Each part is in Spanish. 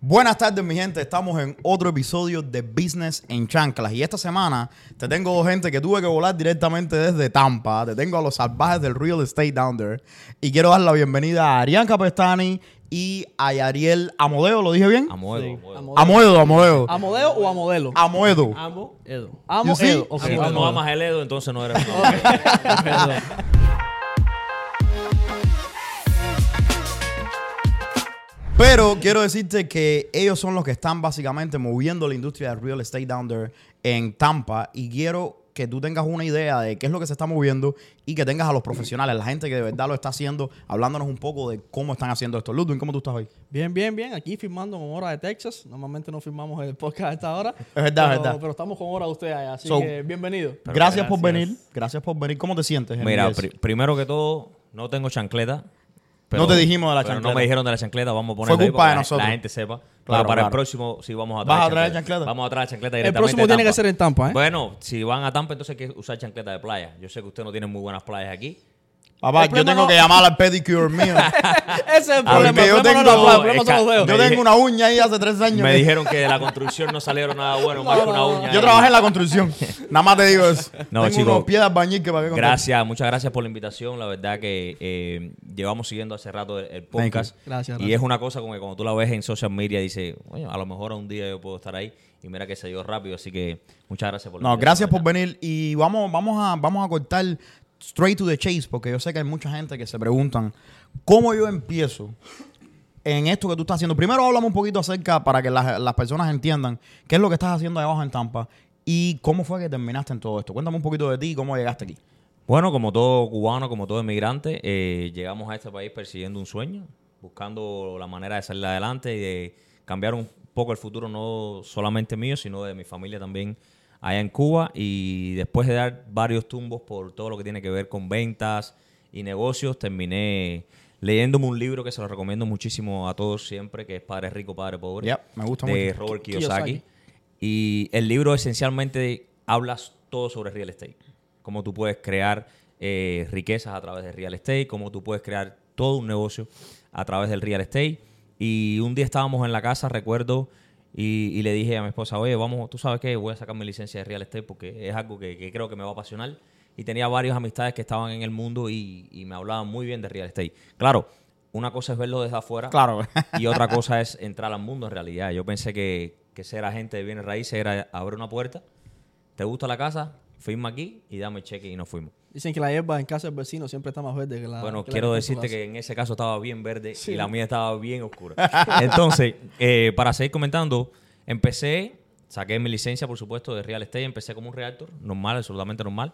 Buenas tardes, mi gente. Estamos en otro episodio de Business en Chanclas. Y esta semana te tengo gente que tuve que volar directamente desde Tampa. Te tengo a los salvajes del real estate down there. Y quiero dar la bienvenida a Arián Capestani y a Yariel Amodeo. ¿Lo dije bien? Amoedo. Amoedo, Amoedo. ¿Amodeo o Amodelo? Amoedo. Amo Edo. Amo? Edo. Ok, Si tú Amo no amas el Edo, entonces no eres Pero quiero decirte que ellos son los que están básicamente moviendo la industria del real estate down there en Tampa. Y quiero que tú tengas una idea de qué es lo que se está moviendo y que tengas a los profesionales, la gente que de verdad lo está haciendo, hablándonos un poco de cómo están haciendo esto. Ludwig, ¿cómo tú estás hoy? Bien, bien, bien. Aquí firmando con hora de Texas. Normalmente no firmamos el podcast a esta hora. Es verdad, pero, es verdad. Pero estamos con hora de usted allá. Así So- que bienvenido. Gracias, por venir. Gracias por venir. ¿Cómo te sientes? Mira, primero que todo, no tengo chancleta. No te dijimos de la pero chancleta. No me dijeron de la chancleta, vamos a Fue ponerla ahí culpa para de que nosotros. la gente sepa. Claro, pero para claro. el próximo sí vamos a ¿Vas traer a traer chancleta? Vamos a traer chancleta El directamente próximo de tiene que ser en Tampa, ¿eh? Bueno, si van a Tampa, entonces hay que usar chancleta de playa. Yo sé que usted no tiene muy buenas playas aquí. Papá, yo tengo no- que llamar al pedicure mío. Ese es el problema. yo tengo- no es que- yo una uña ahí hace tres años. Me dijeron que de la construcción no salieron nada bueno, más que una no, uña. Yo ahí. trabajé en la construcción. Nada más te digo eso. No, tengo chico. unos pies de albañil que para qué. Gracias, muchas gracias por la invitación. La verdad que eh, llevamos siguiendo hace rato el, el podcast. Gracias, Y es una cosa como que cuando tú la ves en social media, dice, oye, a lo mejor un día yo puedo estar ahí. Y mira que se dio rápido, así que muchas gracias por No, gracias por venir y vamos, vamos, a, vamos a cortar straight to the chase porque yo sé que hay mucha gente que se preguntan cómo yo empiezo en esto que tú estás haciendo. Primero hablamos un poquito acerca para que las, las personas entiendan qué es lo que estás haciendo ahí abajo en Tampa y cómo fue que terminaste en todo esto. Cuéntame un poquito de ti y cómo llegaste aquí. Bueno, como todo cubano, como todo inmigrante, eh, llegamos a este país persiguiendo un sueño, buscando la manera de salir adelante y de cambiar un poco el futuro, no solamente mío, sino de mi familia también allá en Cuba. Y después de dar varios tumbos por todo lo que tiene que ver con ventas y negocios, terminé leyéndome un libro que se lo recomiendo muchísimo a todos siempre, que es Padre Rico, Padre Pobre, Yep, me gusta de mucho. Robert Ki- Kiyosaki. Kiyosaki. Y el libro esencialmente hablas todo sobre real estate. Cómo tú puedes crear eh, riquezas a través de real estate, cómo tú puedes crear todo un negocio a través del real estate. Y un día estábamos en la casa, recuerdo, y, y le dije a mi esposa, oye, vamos, tú sabes qué, voy a sacar mi licencia de real estate porque es algo que, que creo que me va a apasionar. Y tenía varias amistades que estaban en el mundo y, y me hablaban muy bien de real estate. Claro, una cosa es verlo desde afuera Claro. y otra cosa es entrar al mundo en realidad. Yo pensé que, que ser agente de bienes raíces era abrir una puerta, te gusta la casa, firma aquí y dame el cheque y nos fuimos. Dicen que la hierba en casa del vecino siempre está más verde que la. bueno, que quiero decirte que en ese caso estaba bien verde Sí. y la mía estaba bien oscura. Entonces, eh, para seguir comentando, empecé, saqué mi licencia, por supuesto, de real estate, empecé como un realtor, normal, absolutamente normal.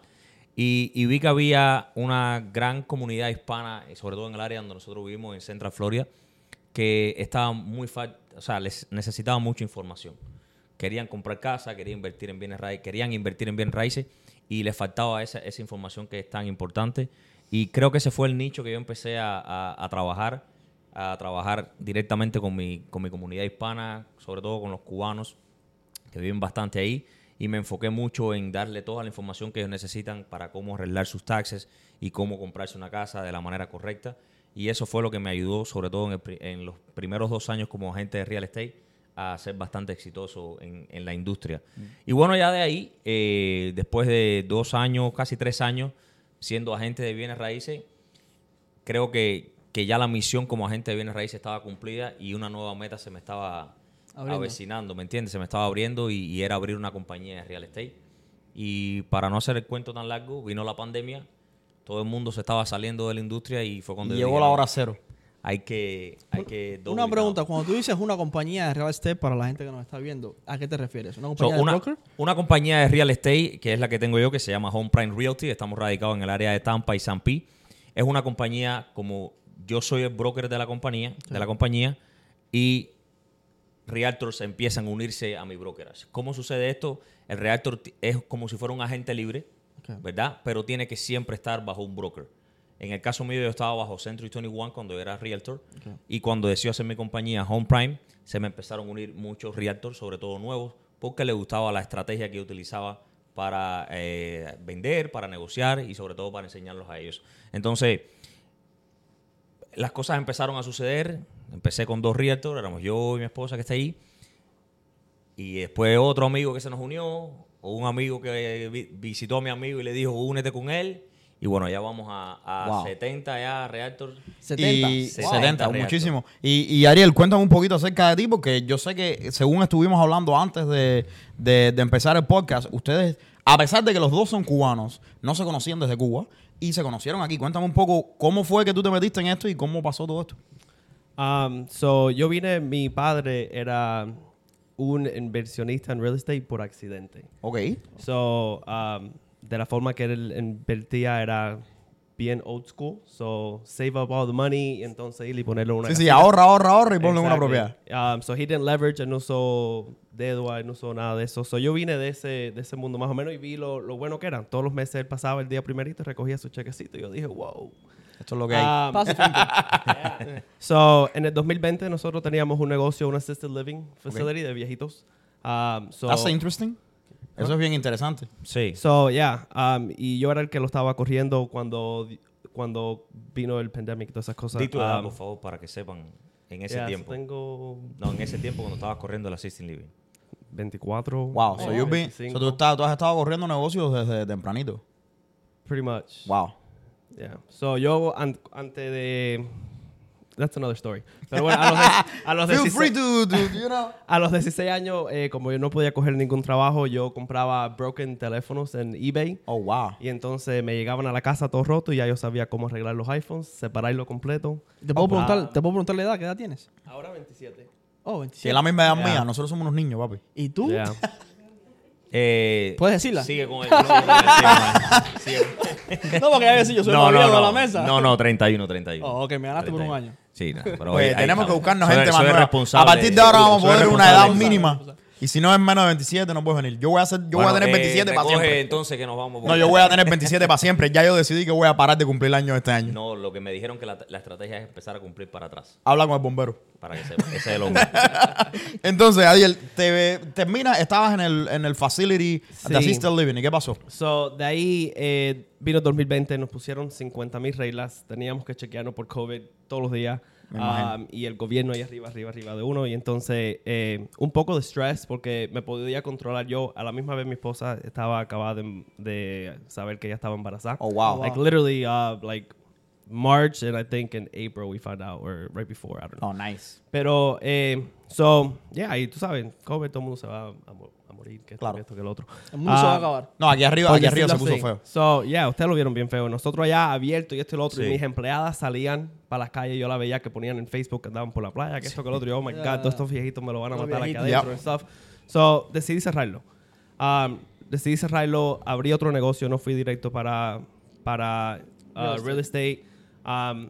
Y, y vi que había una gran comunidad hispana, y sobre todo en el área donde nosotros vivimos, en Central Florida, que estaba muy o sea, les necesitaba mucha información. Querían comprar casa, querían invertir en bienes raíces, querían invertir en bienes raíces y les faltaba esa, esa información que es tan importante. Y creo que ese fue el nicho que yo empecé a, a- trabajar, a trabajar directamente con mi, con mi comunidad hispana, sobre todo con los cubanos que viven bastante ahí y me enfoqué mucho en darle toda la información que ellos necesitan para cómo arreglar sus taxes y cómo comprarse una casa de la manera correcta. Y eso fue lo que me ayudó, sobre todo en los primeros dos años como agente de real estate, a ser bastante exitoso en, en la industria. Y bueno, ya de ahí, eh, después de dos años, casi tres años, siendo agente de bienes raíces, creo que, que ya la misión como agente de bienes raíces estaba cumplida y una nueva meta se me estaba Abriendo. avecinando, ¿me entiendes? Se me estaba abriendo y, y era abrir una compañía de real estate. Y para no hacer el cuento tan largo, vino la pandemia, todo el mundo se estaba saliendo de la industria y fue cuando Llegó dije, la "No, hora cero. Hay que, hay que Una pregunta, down". cuando tú dices una compañía de real estate para la gente que nos está viendo, ¿a qué te refieres? ¿Una So, compañía una, de broker? una compañía de real estate, que es la que tengo yo, que se llama Home Prime Realty, estamos radicados en el área de Tampa y San Pi. Es una compañía como yo soy el broker de la compañía, de la compañía, y realtors empiezan a unirse a mi brokerage. ¿Cómo sucede esto? El realtor es como si fuera un agente libre. ¿verdad? Pero tiene que siempre estar bajo un broker. En el caso mío, yo estaba bajo Century 21 cuando yo era realtor. Y cuando decidí hacer mi compañía Home Prime, se me empezaron a unir muchos realtors, sobre todo nuevos, porque les gustaba la estrategia que yo utilizaba para eh, vender, para negociar y sobre todo para enseñarlos a ellos. Entonces, las cosas empezaron a suceder. empecé con dos realtors, éramos yo y mi esposa que está ahí. Y después otro amigo que se nos unió, o un amigo que vi- visitó a mi amigo y le dijo, únete con él. Y bueno, ya vamos a, a Wow. 70 ya realtors. 70. Y Wow. 70, Wow. muchísimo. Y, y Ariel, cuéntame un poquito acerca de ti, porque yo sé que según estuvimos hablando antes de, de- de empezar el podcast, ustedes, a pesar de que los dos son cubanos, no se conocían desde Cuba y se conocieron aquí. Cuéntame un poco cómo fue que tú te metiste en esto y cómo pasó todo esto. Um, so, yo vine, mi padre era un inversionista en real estate por accidente. Ok. So, um, de la forma que él invertía era bien old school. So, save up all the money y entonces ir y ponerlo en una Sí, sí, casita. ahorra, ahorra, ahorra y ponlo en una propiedad. Um, so, he didn't leverage, él no usó dedo, él no usó nada de eso. So, yo vine de ese, de ese mundo más o menos y vi lo, lo bueno que eran. Todos los meses él pasaba el día primerito y recogía su chequecito. Y yo dije, wow. Esto es lo que hay. Um, Pacífico. So, en el 2020 nosotros teníamos un negocio, un assisted living facility de viejitos. Um, so, That's interesting. Eso es bien interesante. Sí. so, yeah, um, y yo era el que lo estaba corriendo cuando, cuando vino el pandemic y todas esas cosas. Di tu edad, Um, por favor, para que sepan en ese yeah, tiempo. tengo No, en ese tiempo cuando estabas corriendo el Assisting Living. 24. Wow. So, oh, you've been- 25, so tú, estás- tú has estado corriendo negocios desde tempranito. Pretty much. Wow. Yeah. So, yo an- antes de... That's another story. Pero bueno, a los, de- a los Feel 16 free to, to, you know. A los 16 años, eh, como yo no podía coger ningún trabajo, yo compraba broken teléfonos en eBay. Oh, wow. Y entonces me llegaban a la casa todo roto y ya yo sabía cómo arreglar los iPhones, separarlo completo. ¿Te puedo, Ah. preguntar, ¿Te puedo preguntar la edad? ¿Qué edad tienes? Ahora 27. Oh, Si 27. es la misma edad Yeah. mía, nosotros somos unos niños, papi. ¿Y tú? Yeah. Eh, ¿Puedes decirla? Sigue con el. sigue sigue No, porque a veces yo soy no, no, no. de la mesa. No, no, 31, 31. Oh, ok, me ganaste por un 31. año. Sí, no, pero ahí- ahí tenemos que estamos. buscarnos Soy- gente más soy nueva. responsable. A partir de ahora vamos a soy poner una responsable. edad mínima. Y si no es menos de 27, no puedes venir. Yo voy a, hacer, yo voy a Bueno, tener eh, 27 me para coge siempre. entonces que nos vamos. No, yo voy a tener 27 para siempre. Ya yo decidí que voy a parar de cumplir años este año. No, lo que me dijeron que la, la estrategia es empezar a cumplir para atrás. Habla con el bombero. Para que sepa. Ese es el hombre. Entonces, Adiel, te terminas, estabas en el, en el facility Sí. de Assisted Living. ¿Y qué pasó? So, de ahí eh, vino 2020, nos pusieron 50 mil reglas, teníamos que chequearnos por COVID todos los días. Um, y el gobierno ahí arriba, arriba, arriba de uno. Y entonces, eh, un poco de stress porque me podía controlar yo. A la misma vez, mi esposa estaba acabada de, de saber que ella estaba embarazada. Oh, wow. Like, literally, uh, like, March, and I think in April we found out, or right before, I don't know. Oh, nice. Pero, eh, so, yeah, y tú sabes, COVID, todo el mundo se va a morir, que esto, Claro. que esto, que lo otro. El mundo se va a Ah, acabar. No, aquí arriba, aquí arriba se puso así. feo. So, yeah, ustedes lo vieron bien feo. Nosotros allá abierto y esto y lo otro. Sí. Y mis empleadas salían para las calles. Yo la veía que ponían en Facebook que andaban por la playa, que esto, que lo otro. Y, oh my Ya. God, todos estos viejitos me lo van a Los matar aquí viejitos. adentro and stuff. So, decidí cerrarlo. Um, decidí cerrarlo. Abrí otro negocio. No fui directo para, para uh, Real estate. real estate. Um,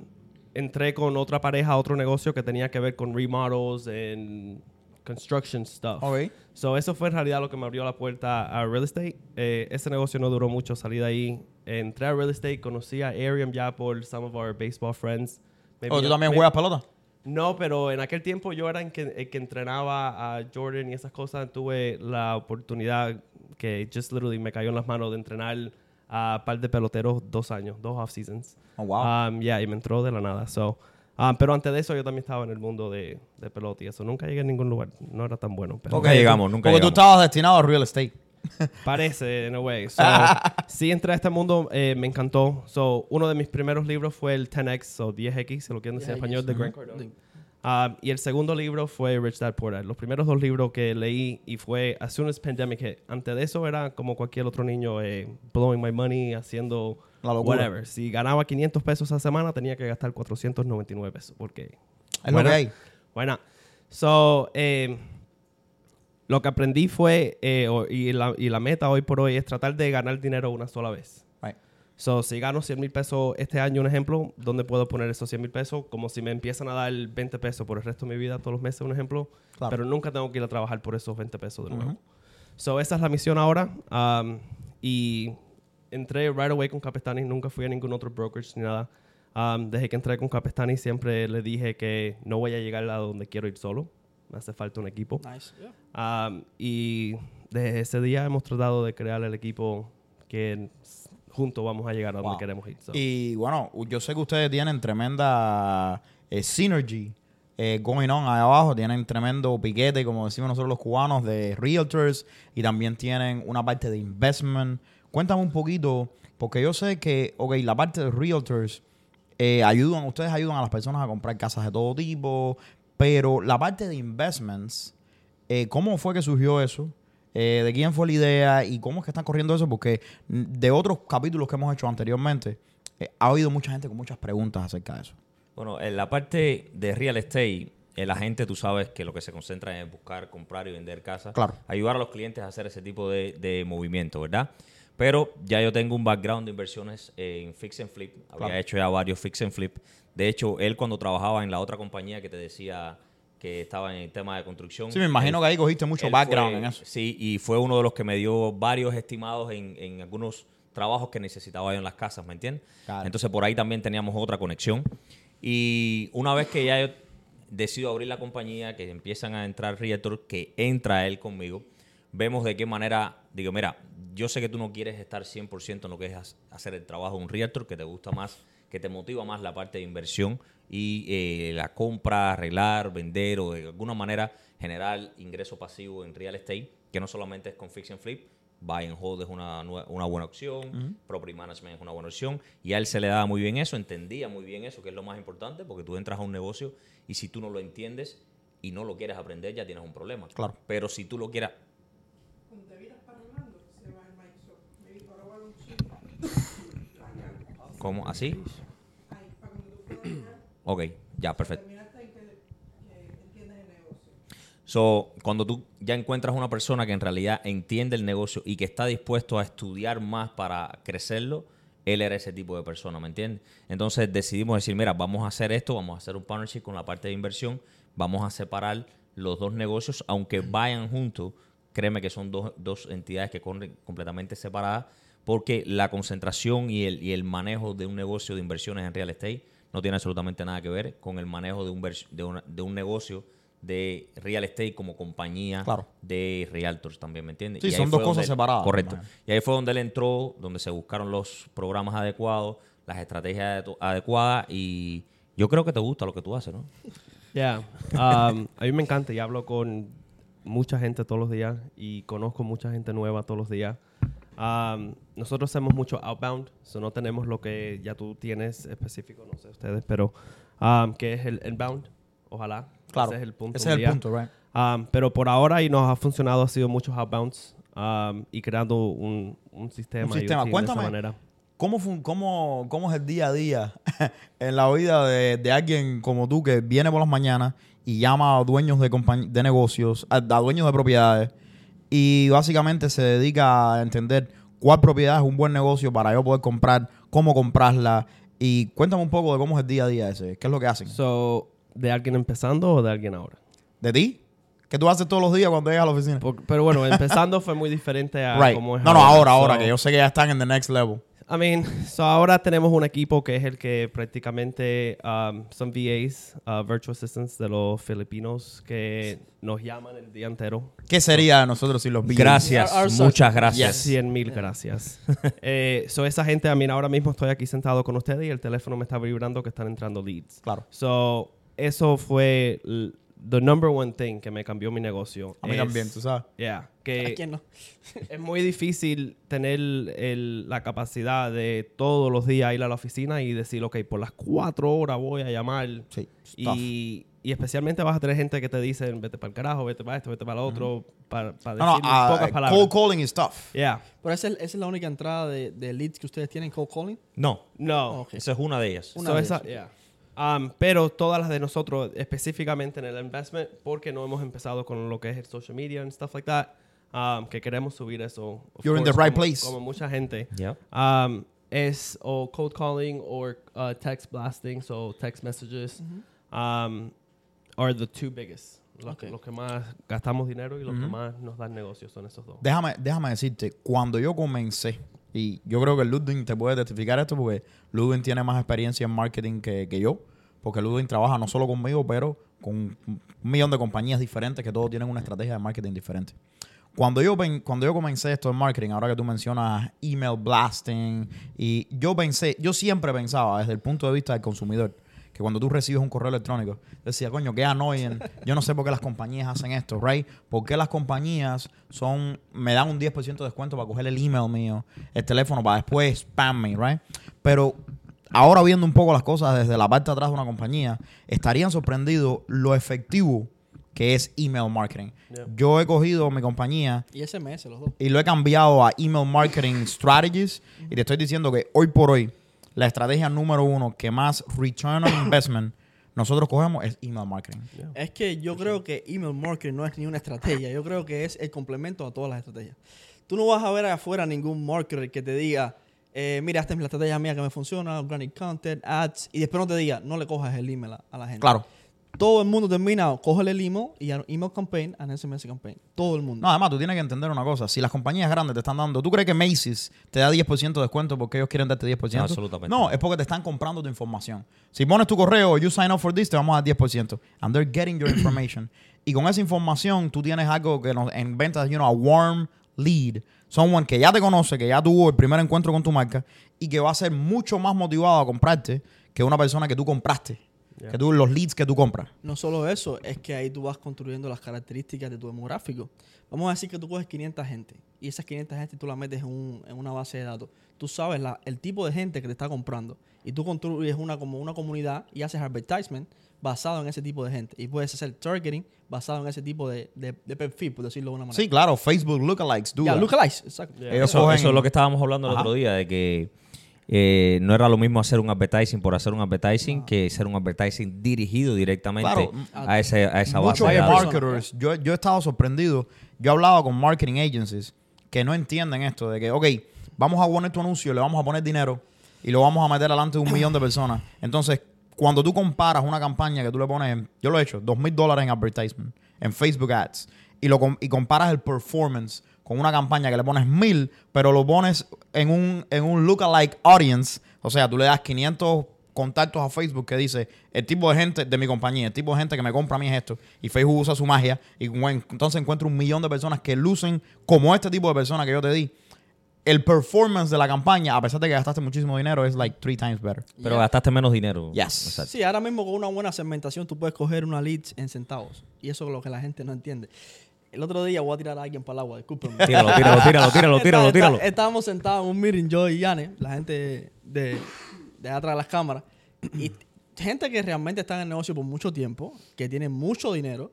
entré con otra pareja a otro negocio que tenía que ver con remodels and construction stuff. Ok. So, eso fue en realidad lo que me abrió la puerta a real estate. Eh, ese negocio no duró mucho, salí de ahí. Entré a real estate, conocí a Ariam ya por some of our baseball friends. Me Oh, ¿Tú también juegas pelota? No, pero en aquel tiempo yo era el que, el que entrenaba a Jordan y esas cosas. Tuve la oportunidad que just literally me cayó en las manos de entrenar a un par de peloteros dos años, dos off seasons. Oh, wow. Um, yeah, y me entró de la nada. So, um, pero antes de eso yo también estaba en el mundo de, de pelota y eso. Nunca llegué a ningún lugar. No era tan bueno. Pero Nunca llegamos, nunca Porque tú llegamos. estabas destinado a real estate. Parece, in a way. So, sí entré a este mundo, eh, me encantó. So, uno de mis primeros libros fue el 10X, o 10X, si lo quieren decir en 10X, español, de. Grant Cardone. Um, y el segundo libro fue Rich Dad Poor Dad. Los primeros dos libros que leí y fue As Soon as Pandemic Hit. Antes de eso era como cualquier otro niño eh, blowing my money, haciendo La locura. whatever. Si ganaba 500 pesos a semana, tenía que gastar 499 pesos. Porque Es lo que hay. bueno, so, eh, lo que aprendí fue, eh, y, la, y la meta hoy por hoy es tratar de ganar dinero una sola vez. Right. So, si gano 100 mil pesos este año, un ejemplo, ¿dónde puedo poner esos 100 mil pesos? Como si me empiezan a dar 20 pesos por el resto de mi vida todos los meses, un ejemplo. Claro. Pero nunca tengo que ir a trabajar por esos 20 pesos de nuevo. So, esa es la misión ahora. um, y entré right away con Capestani. Nunca fui a ningún otro brokerage ni nada. Um, desde que entré con Capestani siempre le dije que no voy a llegar a donde quiero ir solo. Me hace falta un equipo. Nice. Yeah. Um, y desde ese día hemos tratado de crear el equipo que juntos vamos a llegar a donde Wow. queremos ir. So, Y bueno, yo sé que ustedes tienen tremenda eh, synergy eh, going on ahí abajo. Tienen tremendo piquete, como decimos nosotros los cubanos, de realtors y también tienen una parte de investment. Cuéntame un poquito, porque yo sé que, ok, la parte de realtors eh, ayudan, ustedes ayudan a las personas a comprar casas de todo tipo, pero la parte de investments, eh, ¿cómo fue que surgió eso? Eh, ¿De quién fue la idea y cómo es que están corriendo eso? Porque mm, de otros capítulos que hemos hecho anteriormente, ha habido mucha gente con muchas preguntas acerca de eso. Bueno, en la parte de real estate, el agente, tú sabes que lo que se concentra es buscar, comprar y vender casas. Claro. Ayudar a los clientes a hacer ese tipo de, de movimiento, ¿verdad? Pero ya yo tengo un background de inversiones en fix and flip. Había Claro. hecho ya varios fix and flip. De hecho, él cuando trabajaba en la otra compañía que te decía que estaba en el tema de construcción. Sí, me imagino él- que ahí cogiste mucho background fue- en eso. Sí, y fue uno de los que me dio varios estimados en, en algunos trabajos que necesitaba yo en las casas, ¿me entiendes? Claro. Entonces por ahí también teníamos otra conexión. Y una vez que ya yo decido abrir la compañía, que empiezan a entrar realtors, que entra él conmigo, vemos de qué manera, digo, mira, yo sé que tú no quieres estar 100% en lo que es hacer el trabajo de un realtor, que te gusta más, que te motiva más la parte de inversión y eh, la compra, arreglar, vender o de alguna manera generar ingreso pasivo en real estate, que no solamente es con fix and flip, buy and hold es una, una buena opción, property management es una buena opción, y a él se le daba muy bien eso, entendía muy bien eso, que es lo más importante, porque tú entras a un negocio y si tú no lo entiendes y no lo quieres aprender, ya tienes un problema. Claro. Pero si tú lo quieras... ¿Cómo? ¿Así? Ok, ya, perfecto. So, cuando tú ya encuentras una persona que en realidad entiende el negocio y que está dispuesto a estudiar más para crecerlo, él era ese tipo de persona, ¿me entiendes? Entonces decidimos decir, mira, vamos a hacer esto, vamos a hacer un partnership con la parte de inversión, vamos a separar los dos negocios, aunque vayan juntos, créeme que son dos, dos entidades que corren completamente separadas, porque la concentración y el, y el manejo de un negocio de inversiones en real estate no tiene absolutamente nada que ver con el manejo de un, de una- de un negocio de real estate como compañía Claro. de realtors también, ¿me entiendes? Sí, Y son dos cosas separadas, Correcto. Y ahí fue donde él entró, donde se buscaron los programas adecuados, las estrategias adecuadas y yo creo que te gusta lo que tú haces, ¿no? Yeah. Um, a mí me encanta y hablo con mucha gente todos los días y conozco mucha gente nueva todos los días. Um, nosotros hacemos mucho outbound, so no tenemos lo que ya tú tienes específico, no sé ustedes, pero um, que es el inbound, ojalá. Claro. Ese es el punto. Ese es el punto, right? Um, pero por ahora y nos ha funcionado, ha sido muchos outbounds y creando un, un sistema. Un sistema. routine de Cuéntame. esa manera. ¿Cómo, fun- cómo, ¿Cómo es el día a día en la vida de, de alguien como tú que viene por las mañanas y llama a dueños de, de negocios, a, a dueños de propiedades y básicamente se dedica a entender cuál propiedad es un buen negocio para yo poder comprar, cómo comprarla? Y cuéntame un poco de cómo es el día a día ese, qué es lo que hacen. So, ¿De alguien empezando o de alguien ahora? ¿De ti? ¿Qué tú haces todos los días cuando llegas a la oficina? Por- pero bueno, empezando fue muy diferente a Right. cómo es No, no, ahora, ahora, So, que yo sé que ya están en the next level. I mean, so ahora tenemos un equipo que es el que prácticamente um, son VAs, uh, Virtual Assistants de los filipinos que nos llaman el día entero. ¿Qué sería de nosotros si los vi? Gracias, Our- our muchas gracias. Cien mil gracias. eh, so esa gente, a mí ahora mismo estoy aquí sentado con ustedes y el teléfono me está vibrando que están entrando leads. Claro. So, eso fue the number one thing que me cambió mi negocio. A mí Es- también, tú sabes. Yeah, ¿A que quién no? es muy difícil tener el- la capacidad de todos los días ir a la oficina y decir, ok, por las cuatro horas voy a llamar. Sí. Y, y especialmente vas a tener gente que te dicen, vete para el carajo, vete para esto, vete para lo otro, para, para No, no, decir ah, pocas palabras. cold calling is tough. Yeah. Pero esa es, esa es la única entrada de, de leads que ustedes tienen, cold calling. No, No. Ok. esa es una de ellas. Una So de esa- esas. yeah. Um, pero todas las de nosotros, específicamente en el investment, porque no hemos empezado con lo que es el social media and stuff like that, um, que queremos subir eso. You're in the course, right como- place. Como mucha gente. Yeah. Um, es o cold calling or uh, text blasting, so text messages, um, are the two biggest. Los, Ok. los que más gastamos dinero y los que más nos dan negocios son esos dos. Déjame, déjame decirte, cuando yo comencé, y yo creo que Ludwig te puede testificar esto porque Ludwig tiene más experiencia en marketing que, que yo, porque Ludwig trabaja no solo conmigo, pero con un millón de compañías diferentes que todos tienen una estrategia de marketing diferente. Cuando yo, cuando yo comencé esto en marketing, ahora que tú mencionas email blasting, y yo pensé, yo siempre pensaba desde el punto de vista del consumidor, que cuando tú recibes un correo electrónico, decía, coño, qué annoying. Yo no sé por qué las compañías hacen esto, right? ¿Por qué las compañías son, me dan un 10% de descuento para coger el email mío, el teléfono, para después spam me, right? Pero ahora viendo un poco las cosas desde la parte de atrás de una compañía, estarían sorprendidos lo efectivo que es email marketing. Yeah. Yo he cogido mi compañía Y SMS, los dos. y lo he cambiado a email marketing strategies y te estoy diciendo que hoy por hoy la estrategia número uno que más return on investment nosotros cogemos es email marketing. Es que yo creo que email marketing no es ni una estrategia. Yo creo que es el complemento a todas las estrategias. Tú no vas a ver allá afuera ningún marketer que te diga, eh, mira, esta es la estrategia mía que me funciona, organic content, ads, y después no te diga, no le cojas el email a, a la gente. Claro. Todo el mundo termina, cógele el email y email campaign and SMS campaign. Todo el mundo. No, además tú tienes que entender una cosa. Si las compañías grandes te están dando... ¿Tú crees que Macy's te da 10% de descuento porque ellos quieren darte 10%? No, absolutamente No, no. es porque te están comprando tu información. Si pones tu correo, you sign up for this, te vamos a dar 10%. And they're getting your information. y con esa información tú tienes algo que nos, en ventas, you know, a warm lead. Someone que ya te conoce, que ya tuvo el primer encuentro con tu marca y que va a ser mucho más motivado a comprarte que una persona que tú compraste. Yeah. Que tú, los leads que tú compras. No solo eso, es que ahí tú vas construyendo las características de tu demográfico. Vamos a decir que tú coges 500 gente y esas 500 gente tú las metes en, un- en una base de datos. Tú sabes la- el tipo de gente que te está comprando y tú construyes una, como una comunidad y haces advertisement basado en ese tipo de gente. Y puedes hacer targeting basado en ese tipo de, de, de perfil, por decirlo de una manera. Sí, claro, Facebook lookalikes, Ya, that. lookalikes, exacto. Yeah. Eso, eso es lo que estábamos hablando el Ajá. otro día, de que eh, no era lo mismo hacer un advertising por hacer un advertising que ser un advertising dirigido directamente Claro. a, ese, a esa base Muchos datos. marketers, yo, yo he estado sorprendido. Yo he hablado con marketing agencies que no entienden esto de que, ok, vamos a poner tu anuncio, le vamos a poner dinero y lo vamos a meter delante de un millón de personas. Entonces, cuando tú comparas una campaña que tú le pones, yo lo he hecho, dos mil dólares en advertisement, en Facebook Ads, y, lo, com- y comparas el performance con una campaña que le pones mil, pero lo pones en un, en un lookalike audience, o sea, tú le das 500 contactos a Facebook que dice el tipo de gente de mi compañía, el tipo de gente que me compra a mí es esto. Y Facebook usa su magia y bueno, entonces encuentra un millón de personas que lucen como este tipo de personas que yo te di. El performance de la campaña, a pesar de que gastaste muchísimo dinero, es like three times better. Pero gastaste menos dinero. Yes. Exacto. Sí, ahora mismo con una buena segmentación tú puedes coger una leads en centavos. Y eso es lo que la gente no entiende. El otro día voy a tirar a alguien para el agua, discúlpenme. Tíralo, tíralo, tíralo, tíralo, tíralo, tíralo. está- estábamos sentados en un meeting, yo y Yane, la gente de, de atrás de las cámaras, y gente que realmente está en el negocio por mucho tiempo, que tienen mucho dinero,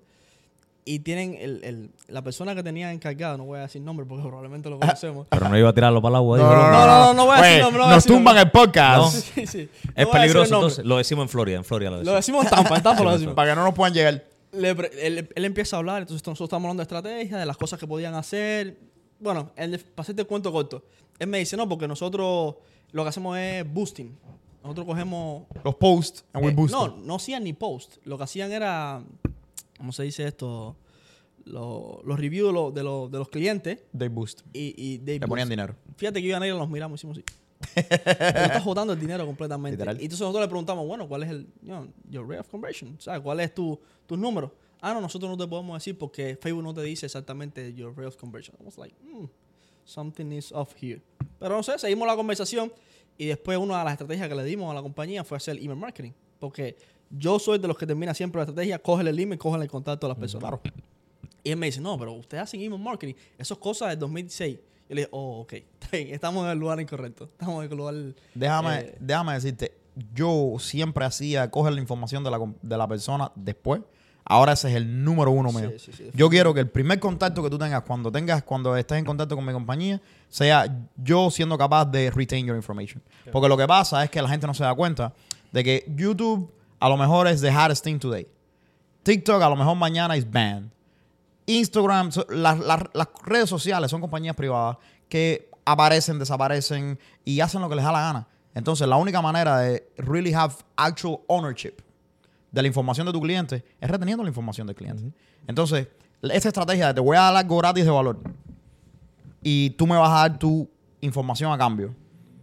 y tienen el, el- la persona que tenía encargada, no voy a decir nombre porque probablemente lo conocemos. Pero no iba a tirarlo para el agua. No, no, no, no, no voy a decir Güey, nombre, Nos tumban el podcast Sí, sí. No Es peligroso, entonces. Lo decimos en Florida. En Florida lo Lo decimos. decimos en Tampa, en Tampa lo decimos. para que no nos puedan llegar. Le él, él empieza a hablar, entonces nosotros estamos hablando de estrategia, de las cosas que podían hacer. Bueno, él, para hacerte cuento corto, él me dice, no, porque nosotros lo que hacemos es boosting. Nosotros cogemos... Los posts and eh, no, no hacían ni post. Lo que hacían era, ¿cómo se dice esto? Lo- los reviews de, los- de los- clientes They boost. y, y they Le ponían dinero. Fíjate que yo y Anela nos miramos y hicimos así. Estás botando el dinero completamente. Literal. Y entonces nosotros le preguntamos, bueno, ¿cuál es el you know, your rate of conversion? O sea, ¿cuál es tu, tus números? Ah, no, nosotros no te podemos decir porque Facebook no te dice exactamente your rate of conversion. I was like, hmm, something is off here. Pero no sé, seguimos la conversación y después una de las estrategias que le dimos a la compañía fue hacer email marketing. Porque yo soy de los que termina siempre la estrategia, cógele el email, cógele el contacto a las personas. Claro. Y él me dice, no, pero ustedes hacen email marketing. Eso es cosa del 2016. Yo le dije, oh, ok. Estamos en el lugar incorrecto. Estamos en el lugar... Déjame, eh, déjame decirte, yo siempre hacía coger la información de la, de la persona después. Ahora ese es el número uno Sí, mío. sí, sí, yo quiero que el primer contacto que tú tengas cuando tengas, cuando estés en contacto con mi compañía, sea yo siendo capaz de retain your information. Porque lo que pasa es que la gente no se da cuenta de que YouTube a lo mejor es the hottest thing today. TikTok a lo mejor mañana es banned. Instagram, las, las- las redes sociales son compañías privadas que aparecen, desaparecen y hacen lo que les da la gana. Entonces, la única manera de really have actual ownership de la información de tu cliente es reteniendo la información del cliente. Entonces, esta estrategia de te voy a dar algo gratis de valor y tú me vas a dar tu información a cambio.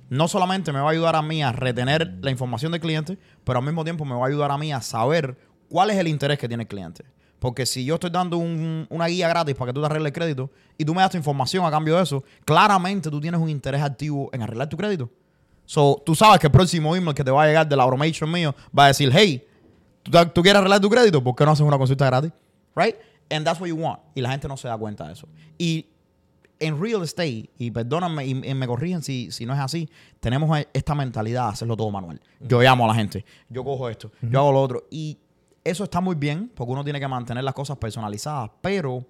No solamente me va a ayudar a mí a retener la información del cliente, pero al mismo tiempo me va a ayudar a mí a saber cuál es el interés que tiene el cliente. Porque si yo estoy dando un- una guía gratis para que tú te arregles el crédito y tú me das tu información a cambio de eso, claramente tú tienes un interés activo en arreglar tu crédito. So, tú sabes que el próximo email que te va a llegar de la automation mío va a decir, hey, ¿tú, tú quieres arreglar tu crédito? ¿Por qué no haces una consulta gratis? Right? And that's what you want. Y la gente no se da cuenta de eso. Y en real estate, y perdóname, y, y me corrigen si, si no es así, tenemos e- esta mentalidad de hacerlo todo manual. Yo llamo a la gente, yo cojo esto, yo hago lo otro. Y eso está muy bien, porque uno tiene que mantener las cosas personalizadas, pero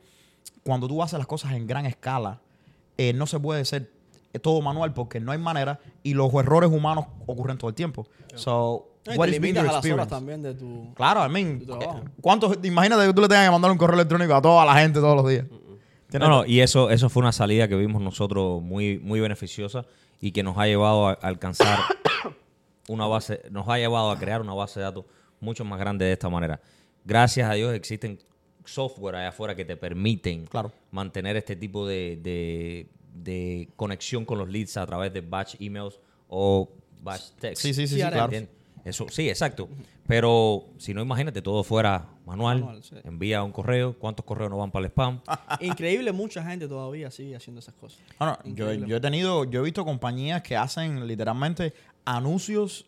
cuando tú haces las cosas en gran escala, eh, no se puede ser todo manual porque no hay manera y los errores humanos ocurren todo el tiempo. So, No, what te limitas a las horas también de tu... Claro, I mean, Tu trabajo. eh, ¿cuántos, imagínate que tú le tengas que mandar un correo electrónico a toda la gente todos los días. No, no, y eso, eso fue una salida que vimos nosotros muy, muy beneficiosa y que nos ha llevado a alcanzar una base, nos ha llevado a crear una base de datos mucho más grande de esta manera. Gracias a Dios existen software allá afuera que te permiten Claro. mantener este tipo de, de- de conexión con los leads a través de batch emails o batch text. Sí, sí, sí, sí, claro. Eso, sí, exacto. Pero si no, imagínate, todo fuera manual. Manual, sí. Envía un correo. ¿Cuántos correos no van para el spam? Increíble, mucha gente todavía sigue haciendo esas cosas. No, no, yo, Increíble. yo he tenido, yo he visto compañías que hacen literalmente anuncios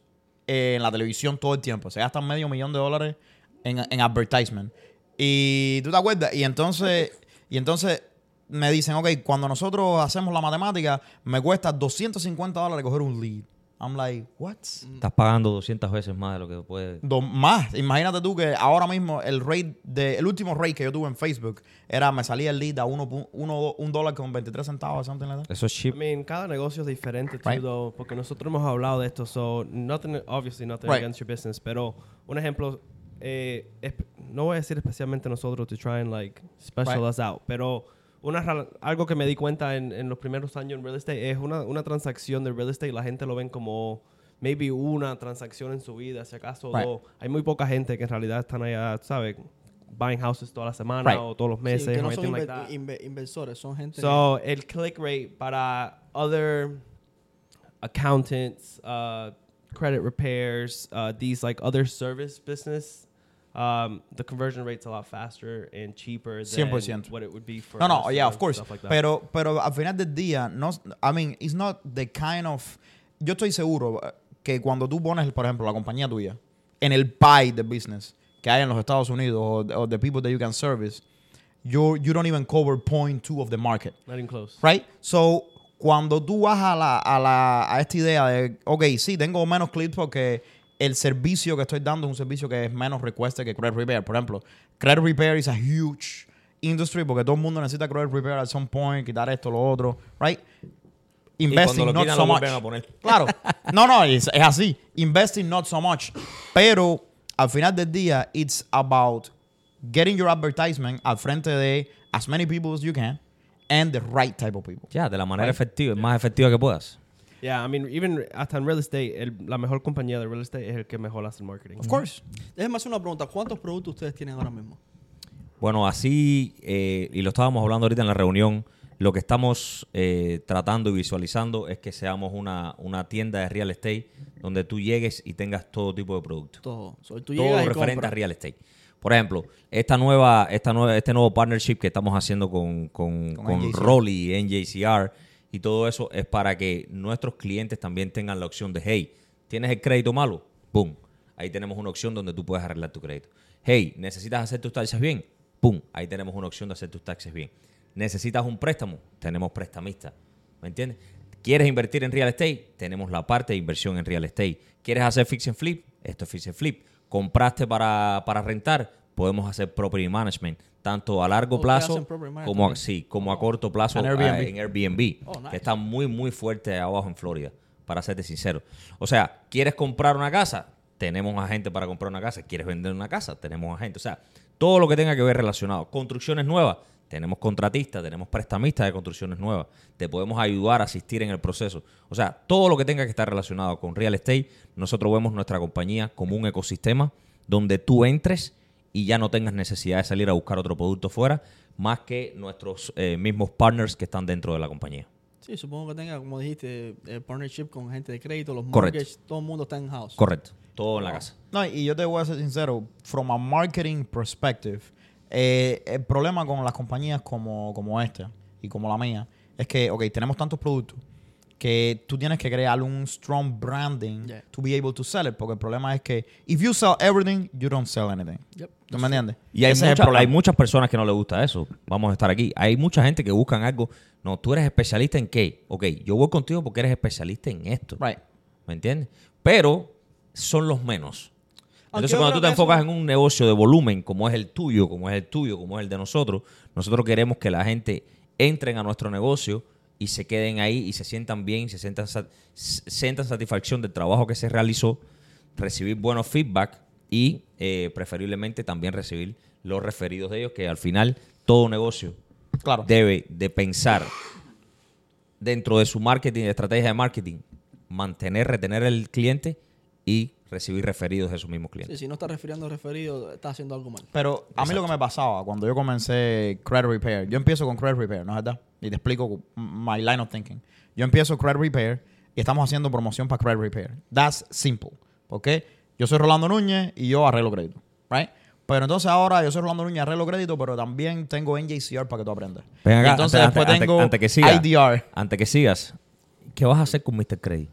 eh, en la televisión todo el tiempo. Se gastan medio millón de dólares en, en advertisement. Y tú te acuerdas, y entonces, y entonces me dicen, ok, cuando nosotros hacemos la matemática, me cuesta 250 dólares coger un lead. I'm like, what? Estás pagando 200 veces más de lo que puede. Do- más. Imagínate tú que ahora mismo el rate de, el último rate que yo tuve en Facebook era, me salía el lead a uno, pu- uno- un dólar con 23 centavos, something like that. Eso es I cheap. mean, cada negocio es diferente, too, Right. though, porque nosotros hemos hablado de esto, so nothing, obviously nothing Right. against your business, pero un ejemplo, eh, no voy a decir especialmente nosotros to try and like special Right. us out, pero una, algo que me di cuenta en, en los primeros años en real estate es una, una transacción de real estate, la gente lo ven como maybe una transacción en su vida, si acaso Right. dos. Hay muy poca gente que en realidad están allá, ¿sabes? Buying houses toda la semana Right. o todos los Sí, meses. que or no son like inve- inve- inversores, son gente... So, el click rate para other accountants, uh, credit repairs, uh, these like other service business, um, the conversion rate's a lot faster and cheaper than 100%. what it would be for No, no, yeah, of course. like pero, pero al final del día, no, I mean, it's not the kind of. Yo estoy seguro eh, que cuando tú pones, por ejemplo, la compañía tuya en el pie de business que hay en los Estados Unidos o, the people that you can service, you you don't even cover point two of the market. Not even close. Right? So, cuando tú vas a, la, a, la, a esta idea de, ok, sí, tengo menos clips porque el servicio que estoy dando es un servicio que es menos requested que credit repair. Por ejemplo, credit repair is a huge industry porque todo el mundo necesita credit repair at some point, quitar esto, lo otro, right? Investing not quitan, so lo much. vuelven a poner. Claro. No, no, es, es así. Investing not so much. Pero al final del día, it's about getting your advertisement al frente de as many people as you can and the right type of people. Ya, de la manera Right. efectiva, más efectiva que puedas. Yeah, I mean, even hasta en real estate, el- la mejor compañía de real estate es el que mejor hace el marketing. Of course. Déjenme hacer una pregunta. ¿Cuántos productos ustedes tienen ahora mismo? Bueno, así, eh, y lo estábamos hablando ahorita en la reunión, lo que estamos eh, tratando y visualizando es que seamos una, una tienda de real estate donde tú llegues y tengas todo tipo de productos. Todo. So, tú todo referente a real estate. Por ejemplo, esta nueva, esta nueva, este nuevo partnership que estamos haciendo con, con, Con con. Rolly y NJCR y todo eso es para que nuestros clientes también tengan la opción de, hey, ¿tienes el crédito malo? ¡Pum! Ahí tenemos una opción donde tú puedes arreglar tu crédito. Hey, ¿necesitas hacer tus taxes bien? ¡Pum! Ahí tenemos una opción de hacer tus taxes bien. ¿Necesitas un préstamo? Tenemos prestamistas. ¿Me entiendes? ¿Quieres invertir en real estate? Tenemos la parte de inversión en real estate. ¿Quieres hacer fix and flip? Esto es fix and flip. ¿Compraste para, para rentar? Podemos hacer property management, tanto a largo Oh, ¿qué plazo como, a- sí, como a corto plazo En Airbnb. en Airbnb, Oh, nice. que está muy, muy fuerte abajo en Florida, para serte sincero. O sea, ¿quieres comprar una casa? Tenemos agente para comprar una casa. ¿Quieres vender una casa? Tenemos agente. O sea, todo lo que tenga que ver relacionado. Construcciones nuevas. Tenemos contratistas, tenemos prestamistas de construcciones nuevas. Te podemos ayudar a asistir en el proceso. O sea, todo lo que tenga que estar relacionado con real estate, nosotros vemos nuestra compañía como un ecosistema donde tú entres y ya no tengas necesidad de salir a buscar otro producto fuera, más que nuestros eh, mismos partners que están dentro de la compañía. Sí, supongo que tenga, como dijiste, eh, partnership con gente de crédito, los Correcto. todo el mundo está en house. Correcto. Todo en la casa. No, y yo te voy a ser sincero, from a marketing perspective, eh, el problema con las compañías como, como esta y como la mía es que, ok, tenemos tantos productos que tú tienes que crear un strong branding Yeah. to be able to sell it. Porque el problema es que if you sell everything, you don't sell anything. Yep. ¿Tú me entiendes? Y hay, Ese es el mucha- problema. hay muchas personas que no les gusta eso. Vamos a estar aquí. Hay mucha gente que buscan algo. No, tú eres especialista en qué. Ok, yo voy contigo porque eres especialista en esto. Right. ¿Me entiendes? Pero son los menos. Entonces, cuando tú te enfocas eso- en un negocio de volumen, como es el tuyo, como es el tuyo, como es el de nosotros, nosotros queremos que la gente entren a nuestro negocio y se queden ahí y se sientan bien, se sientan, sientan satisfacción del trabajo que se realizó, recibir buenos feedback y eh, preferiblemente también recibir los referidos de ellos, que al final todo negocio Claro. debe de pensar dentro de su marketing, estrategia de marketing, mantener, retener el cliente y recibir referidos de sus mismos Sí, clientes. si no estás refiriendo referido, estás haciendo algo mal. Pero a mí lo que me pasaba cuando yo comencé Credit Repair, yo empiezo con Credit Repair, ¿no es verdad? Y te explico my line of thinking. Yo empiezo Credit Repair y estamos haciendo promoción para Credit Repair. That's simple. ¿Ok? Yo soy Rolando Núñez y yo arreglo crédito. Right? Pero entonces ahora yo soy Rolando Núñez, arreglo crédito, pero también tengo NJCR para que tú aprendas. Ven acá, Y entonces antes- después antes- tengo antes que siga. IDR. Antes que sigas, ¿qué vas a hacer con Mr. Credit?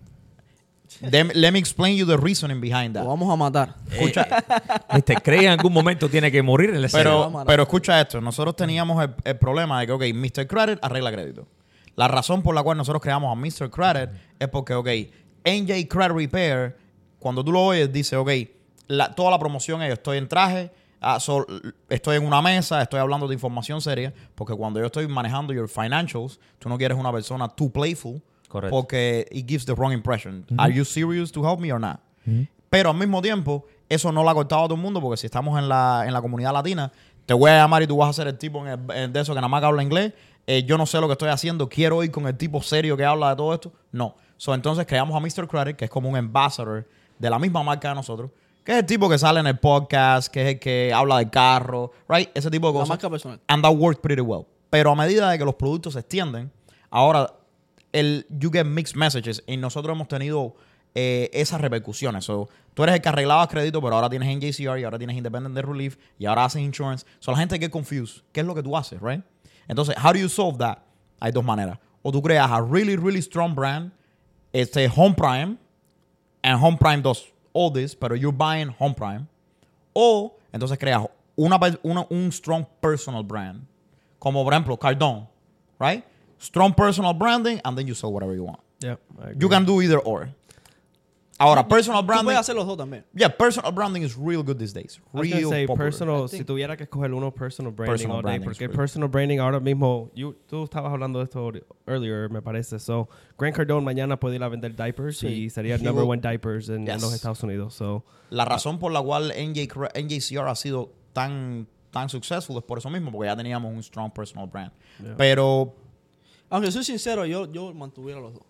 Dem- let me explain you the reasoning behind that. Lo vamos a matar. Escucha, Mr. Credit en algún momento tiene que morir en la escena. Pero, pero escucha esto, nosotros teníamos el, el problema de que, ok, Mr. Credit arregla crédito. La razón por la cual nosotros creamos a Mr. Credit es porque, ok, NJ Credit Repair, cuando tú lo oyes, dice, ok, la- toda la promoción es, estoy en traje, ah, so- estoy en una mesa, estoy hablando de información seria, porque cuando yo estoy manejando your financials, tú no quieres una persona too playful, Correcto. porque it gives the wrong impression. Are you serious to help me or not? Pero al mismo tiempo, eso no lo ha cortado a todo el mundo, porque si estamos en la, en la comunidad latina, te voy a llamar y tú vas a ser el tipo en el- en de eso que nada más que habla inglés. eh, yo no sé lo que estoy haciendo, quiero ir con el tipo serio que habla de todo esto. No. So, entonces creamos a Mr. Credit, que es como un ambassador de la misma marca de nosotros, que es el tipo que sale en el podcast, que es el que habla del carro, right? Ese tipo de La cosas. marca personal. And that worked pretty well. Pero a medida de que los productos se extienden, ahora el you get mixed messages y nosotros hemos tenido eh, esas repercusiones. So, tú eres el que arreglaba crédito, pero ahora tienes NJCR y ahora tienes Independent Debt Relief y ahora haces insurance. So, la gente get confused. ¿Qué es lo que tú haces, right? Entonces, how do you solve that? Hay dos maneras. O tú creas a really, really strong brand, este Home Prime, and Home Prime does all this, pero you're buying Home Prime. O entonces creas una, una- un strong personal brand. Como por ejemplo Cardone, right? Strong personal branding and then you sell whatever you want. Yeah. You can do either or. Ahora, personal Tú branding. puedes hacer los dos también. Yeah, personal branding is real good these days. I was Real gonna say, popular. personal, I si tuviera que escoger uno, personal branding Personal all day, branding porque personal branding ahora mismo, you, tú estabas hablando de esto earlier, me parece. So, Grant Cardone mañana puede ir a vender diapers Sí. y sería el number will- one diapers en, en Yes. los Estados Unidos. So, La razón por la cual NJ, Cre- NJCR ha sido tan, tan successful es por eso mismo, porque ya teníamos un strong personal brand. Yeah. Pero Aunque soy sincero, yo, yo mantuviera los dos.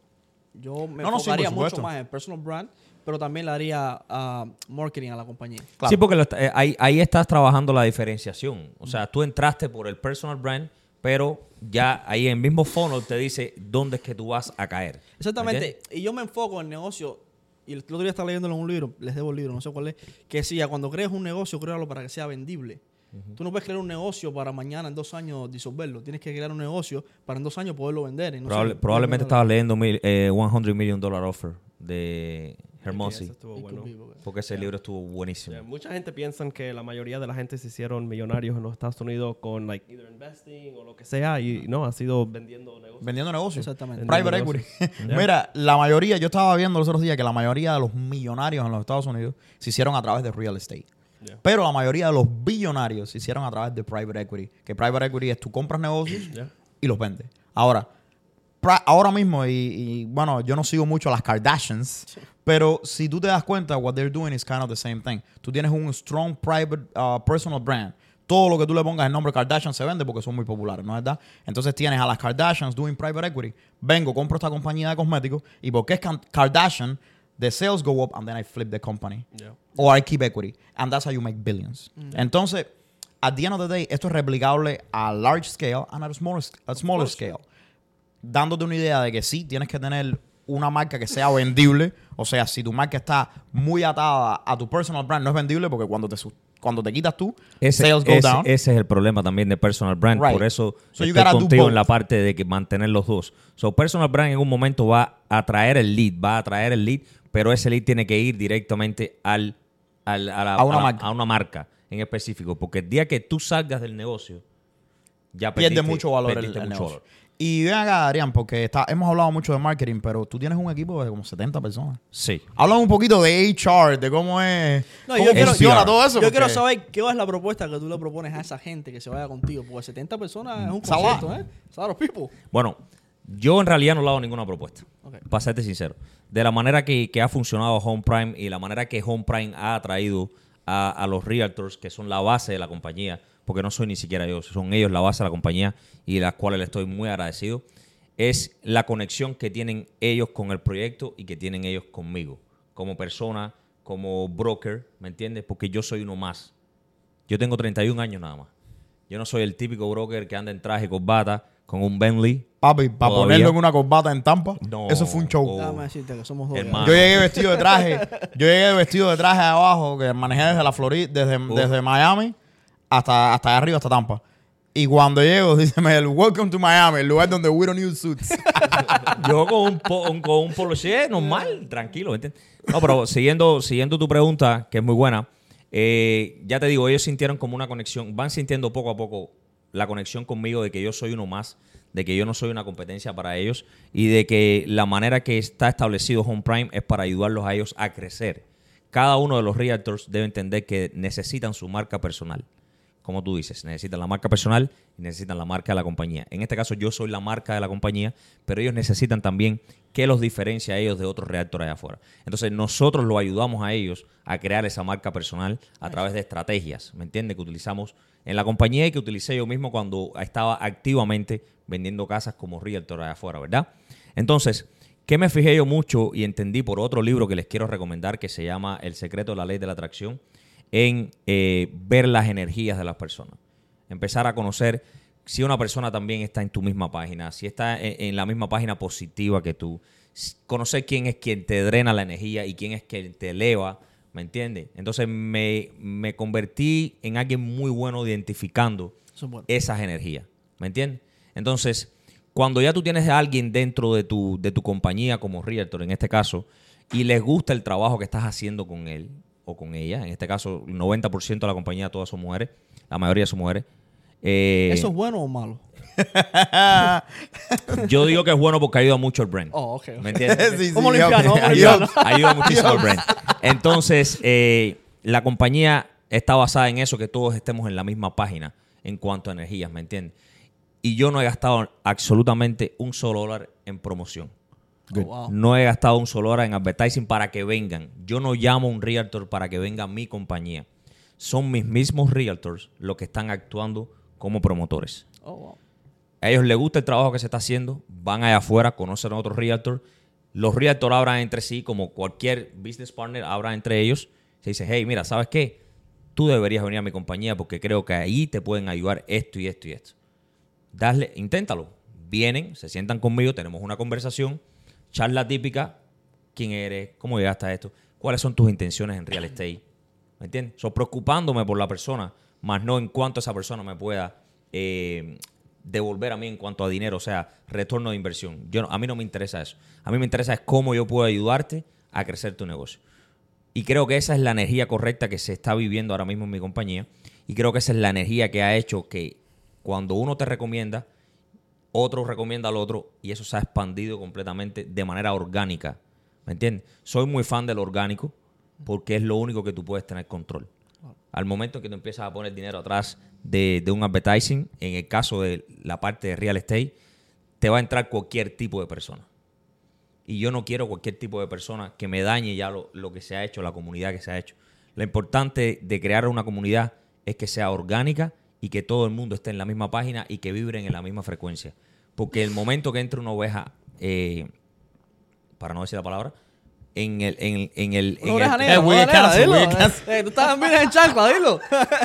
Yo me No, no, sí, por mucho supuesto. más en personal brand, pero también le haría ah, marketing a la compañía. Claro. Sí, porque lo está- eh, ahí, ahí estás trabajando la diferenciación. O sea, tú entraste por el personal brand, pero ya ahí en el mismo funnel te dice dónde es que tú vas a caer. Exactamente. Y yo me enfoco en negocio. Y el otro día estaba leyéndolo en un libro, les debo el libro, no sé cuál es, que decía, cuando crees un negocio, créalo para que sea vendible. Tú no puedes crear un negocio para mañana, en dos años, disolverlo. Tienes que crear un negocio para en dos años poderlo vender. y no Probable- sé, probablemente estabas leyendo mil, eh, 100 Million Dollar Offer de Hermosi. bueno. porque- ese libro estuvo buenísimo. Yeah, mucha gente piensa que la mayoría de la gente se hicieron millonarios en los Estados Unidos con like either investing o lo que sea y no, ha sido vendiendo negocios. vendiendo negocios. Exactamente. Private equity. Yeah. Mira, la mayoría, yo estaba viendo los otros días que la mayoría de los millonarios en los Estados Unidos se hicieron a través de real estate. Yeah. Pero la mayoría de los billonarios se hicieron a través de private equity. Que private equity es tú compras negocios Yeah. y los vendes. Ahora, ahora mismo, y, y, bueno, yo no sigo mucho a las Kardashians, pero si tú te das cuenta, what they're doing is kind of the same thing. Tú tienes un strong private uh, personal brand. Todo lo que tú le pongas el nombre Kardashian se vende porque son muy populares, ¿no es verdad? Entonces tienes a las Kardashians doing private equity. Vengo, compro esta compañía de cosméticos y porque es Kardashian, the sales go up and then I flip the company. Yeah. Or I keep equity. And that's how you make billions. Entonces, at the end of the day, esto es replicable a large scale and a smaller, a smaller scale. Dándote una idea de que sí, tienes que tener una marca que sea vendible. O sea, si tu marca está muy atada a tu personal brand, no es vendible porque cuando te, cuando te quitas tú, Ese, sales go ese- down. ese es el problema también de personal brand. Right. Por eso So you estoy gotta do contigo both. en la parte de que mantener los dos. So personal brand en un momento va a traer el lead, va a traer el lead, pero ese lead tiene que ir directamente al, al- a, la- A una la- marca. a una marca en específico. Porque el día que tú salgas del negocio, ya pierde perdiste- mucho valor el, el mucho negocio. valor. Y ven acá, Adrián, porque está, hemos hablado mucho de marketing, pero tú tienes un equipo de como 70 personas. Sí. Háblame un poquito de HR, de cómo es. No, cómo yo quiero- funciona yo- todo eso. Yo porque- quiero saber qué es la propuesta que tú le propones a esa gente que se vaya contigo. Porque 70 personas es un a concierto, ¿eh? A people. Bueno, yo en realidad no le hago ninguna propuesta. Ok. Para serte sincero. De la manera que, que ha funcionado Home Prime y la manera que Home Prime ha atraído a, a los realtors, que son la base de la compañía, porque no soy ni siquiera yo, son ellos la base de la compañía y de las cuales le estoy muy agradecido, es la conexión que tienen ellos con el proyecto y que tienen ellos conmigo, como persona, como broker, ¿me entiendes? Porque yo soy uno más. Yo tengo 31 años nada más. Yo no soy el típico broker que anda en traje corbata con un Bentley. Papi, para Todavía. ponerlo en una corbata en Tampa, No. eso fue un show. Oh. Déjame decirte que somos dos. Hermano. Yo llegué vestido de traje. yo llegué vestido de traje abajo, que manejé desde la Florida, desde, desde Miami hasta, hasta allá arriba, hasta Tampa. Y cuando llego, díceme el Welcome to Miami, el lugar donde we don't use suits. Yo con un, po- un- con un polo normal, tranquilo, ¿me entiendes? No, pero siguiendo, siguiendo tu pregunta, que es muy buena, eh, ya te digo, ellos sintieron como una conexión, van sintiendo poco a poco la conexión conmigo de que yo soy uno más, de que yo no soy una competencia para ellos y de que la manera que está establecido Home Prime es para ayudarlos a ellos a crecer. Cada uno de los realtors debe entender que necesitan su marca personal como tú dices, necesitan la marca personal y necesitan la marca de la compañía. En este caso yo soy la marca de la compañía, pero ellos necesitan también que los diferencia a ellos de otros reactores allá afuera. Entonces nosotros lo ayudamos a ellos a crear esa marca personal a través de estrategias, ¿me entiendes? Que utilizamos en la compañía y que utilicé yo mismo cuando estaba activamente vendiendo casas como realtor allá afuera, ¿verdad? Entonces, ¿qué me fijé yo mucho y entendí por otro libro que les quiero recomendar que se llama El secreto de la ley de la atracción? En eh, ver las energías de las personas. Empezar a conocer si una persona también está en tu misma página, si está en, en la misma página positiva que tú. Conocer quién es quien te drena la energía y quién es quien te eleva, ¿me entiendes? Entonces me, me convertí en alguien muy bueno identificando bueno. esas energías, ¿me entiendes? Entonces, cuando ya tú tienes a alguien dentro de tu, de tu compañía como realtor, en este caso, y les gusta el trabajo que estás haciendo con él o con ella, en este caso, el 90% de la compañía todas son mujeres, la mayoría son mujeres. eh, ¿Eso es bueno o malo? yo digo que es bueno porque ayuda mucho el brand. Oh, ok. ok. ¿Me entiendes? Sí, sí, ¿Cómo ok. ¿Cómo Ayuda. ayuda muchísimo al brand. Entonces, eh, la compañía está basada en eso, que todos estemos en la misma página en cuanto a energías, ¿me entiendes? Y yo no he gastado absolutamente un solo dólar en promoción. Oh, wow. No he gastado un solo dólar en advertising para que vengan. Yo no llamo a un realtor para que venga a mi compañía. Son mis mismos realtors los que están actuando como promotores. Oh, wow. A ellos les gusta el trabajo que se está haciendo, van allá afuera, conocen a otros realtors. Los realtors hablan entre sí, como cualquier business partner habla entre ellos. Se dice, hey, mira, ¿sabes qué? Tú deberías venir a mi compañía porque creo que ahí te pueden ayudar esto y esto y esto. Dale, inténtalo. Vienen, se sientan conmigo, tenemos una conversación, charla típica. ¿Quién eres? ¿Cómo llegaste a esto? ¿Cuáles son tus intenciones en real estate? ¿Me entiendes? So, preocupándome por la persona, más no en cuanto esa persona me pueda eh, devolver a mí en cuanto a dinero, o sea, retorno de inversión. Yo a mí no me interesa eso. A mí me interesa es cómo yo puedo ayudarte a crecer tu negocio. Y creo que esa es la energía correcta que se está viviendo ahora mismo en mi compañía. Y creo que esa es la energía que ha hecho que cuando uno te recomienda, otro recomienda al otro y eso se ha expandido completamente de manera orgánica. ¿Me entiendes? Soy muy fan del orgánico porque es lo único que tú puedes tener control. Al momento en que tú empiezas a poner dinero atrás de, de un advertising, en el caso de la parte de real estate, te va a entrar cualquier tipo de persona. Y yo no quiero cualquier tipo de persona que me dañe ya lo, lo que se ha hecho, la comunidad que se ha hecho. Lo importante de crear una comunidad es que sea orgánica y que todo el mundo esté en la misma página y que vibren en la misma frecuencia. Porque el momento que entre una oveja, eh, para no decir la palabra, en el... En, en el, en Una oreja el- negra, Eh, negra, canceled, dilo. Eh, tú en chancla, dilo.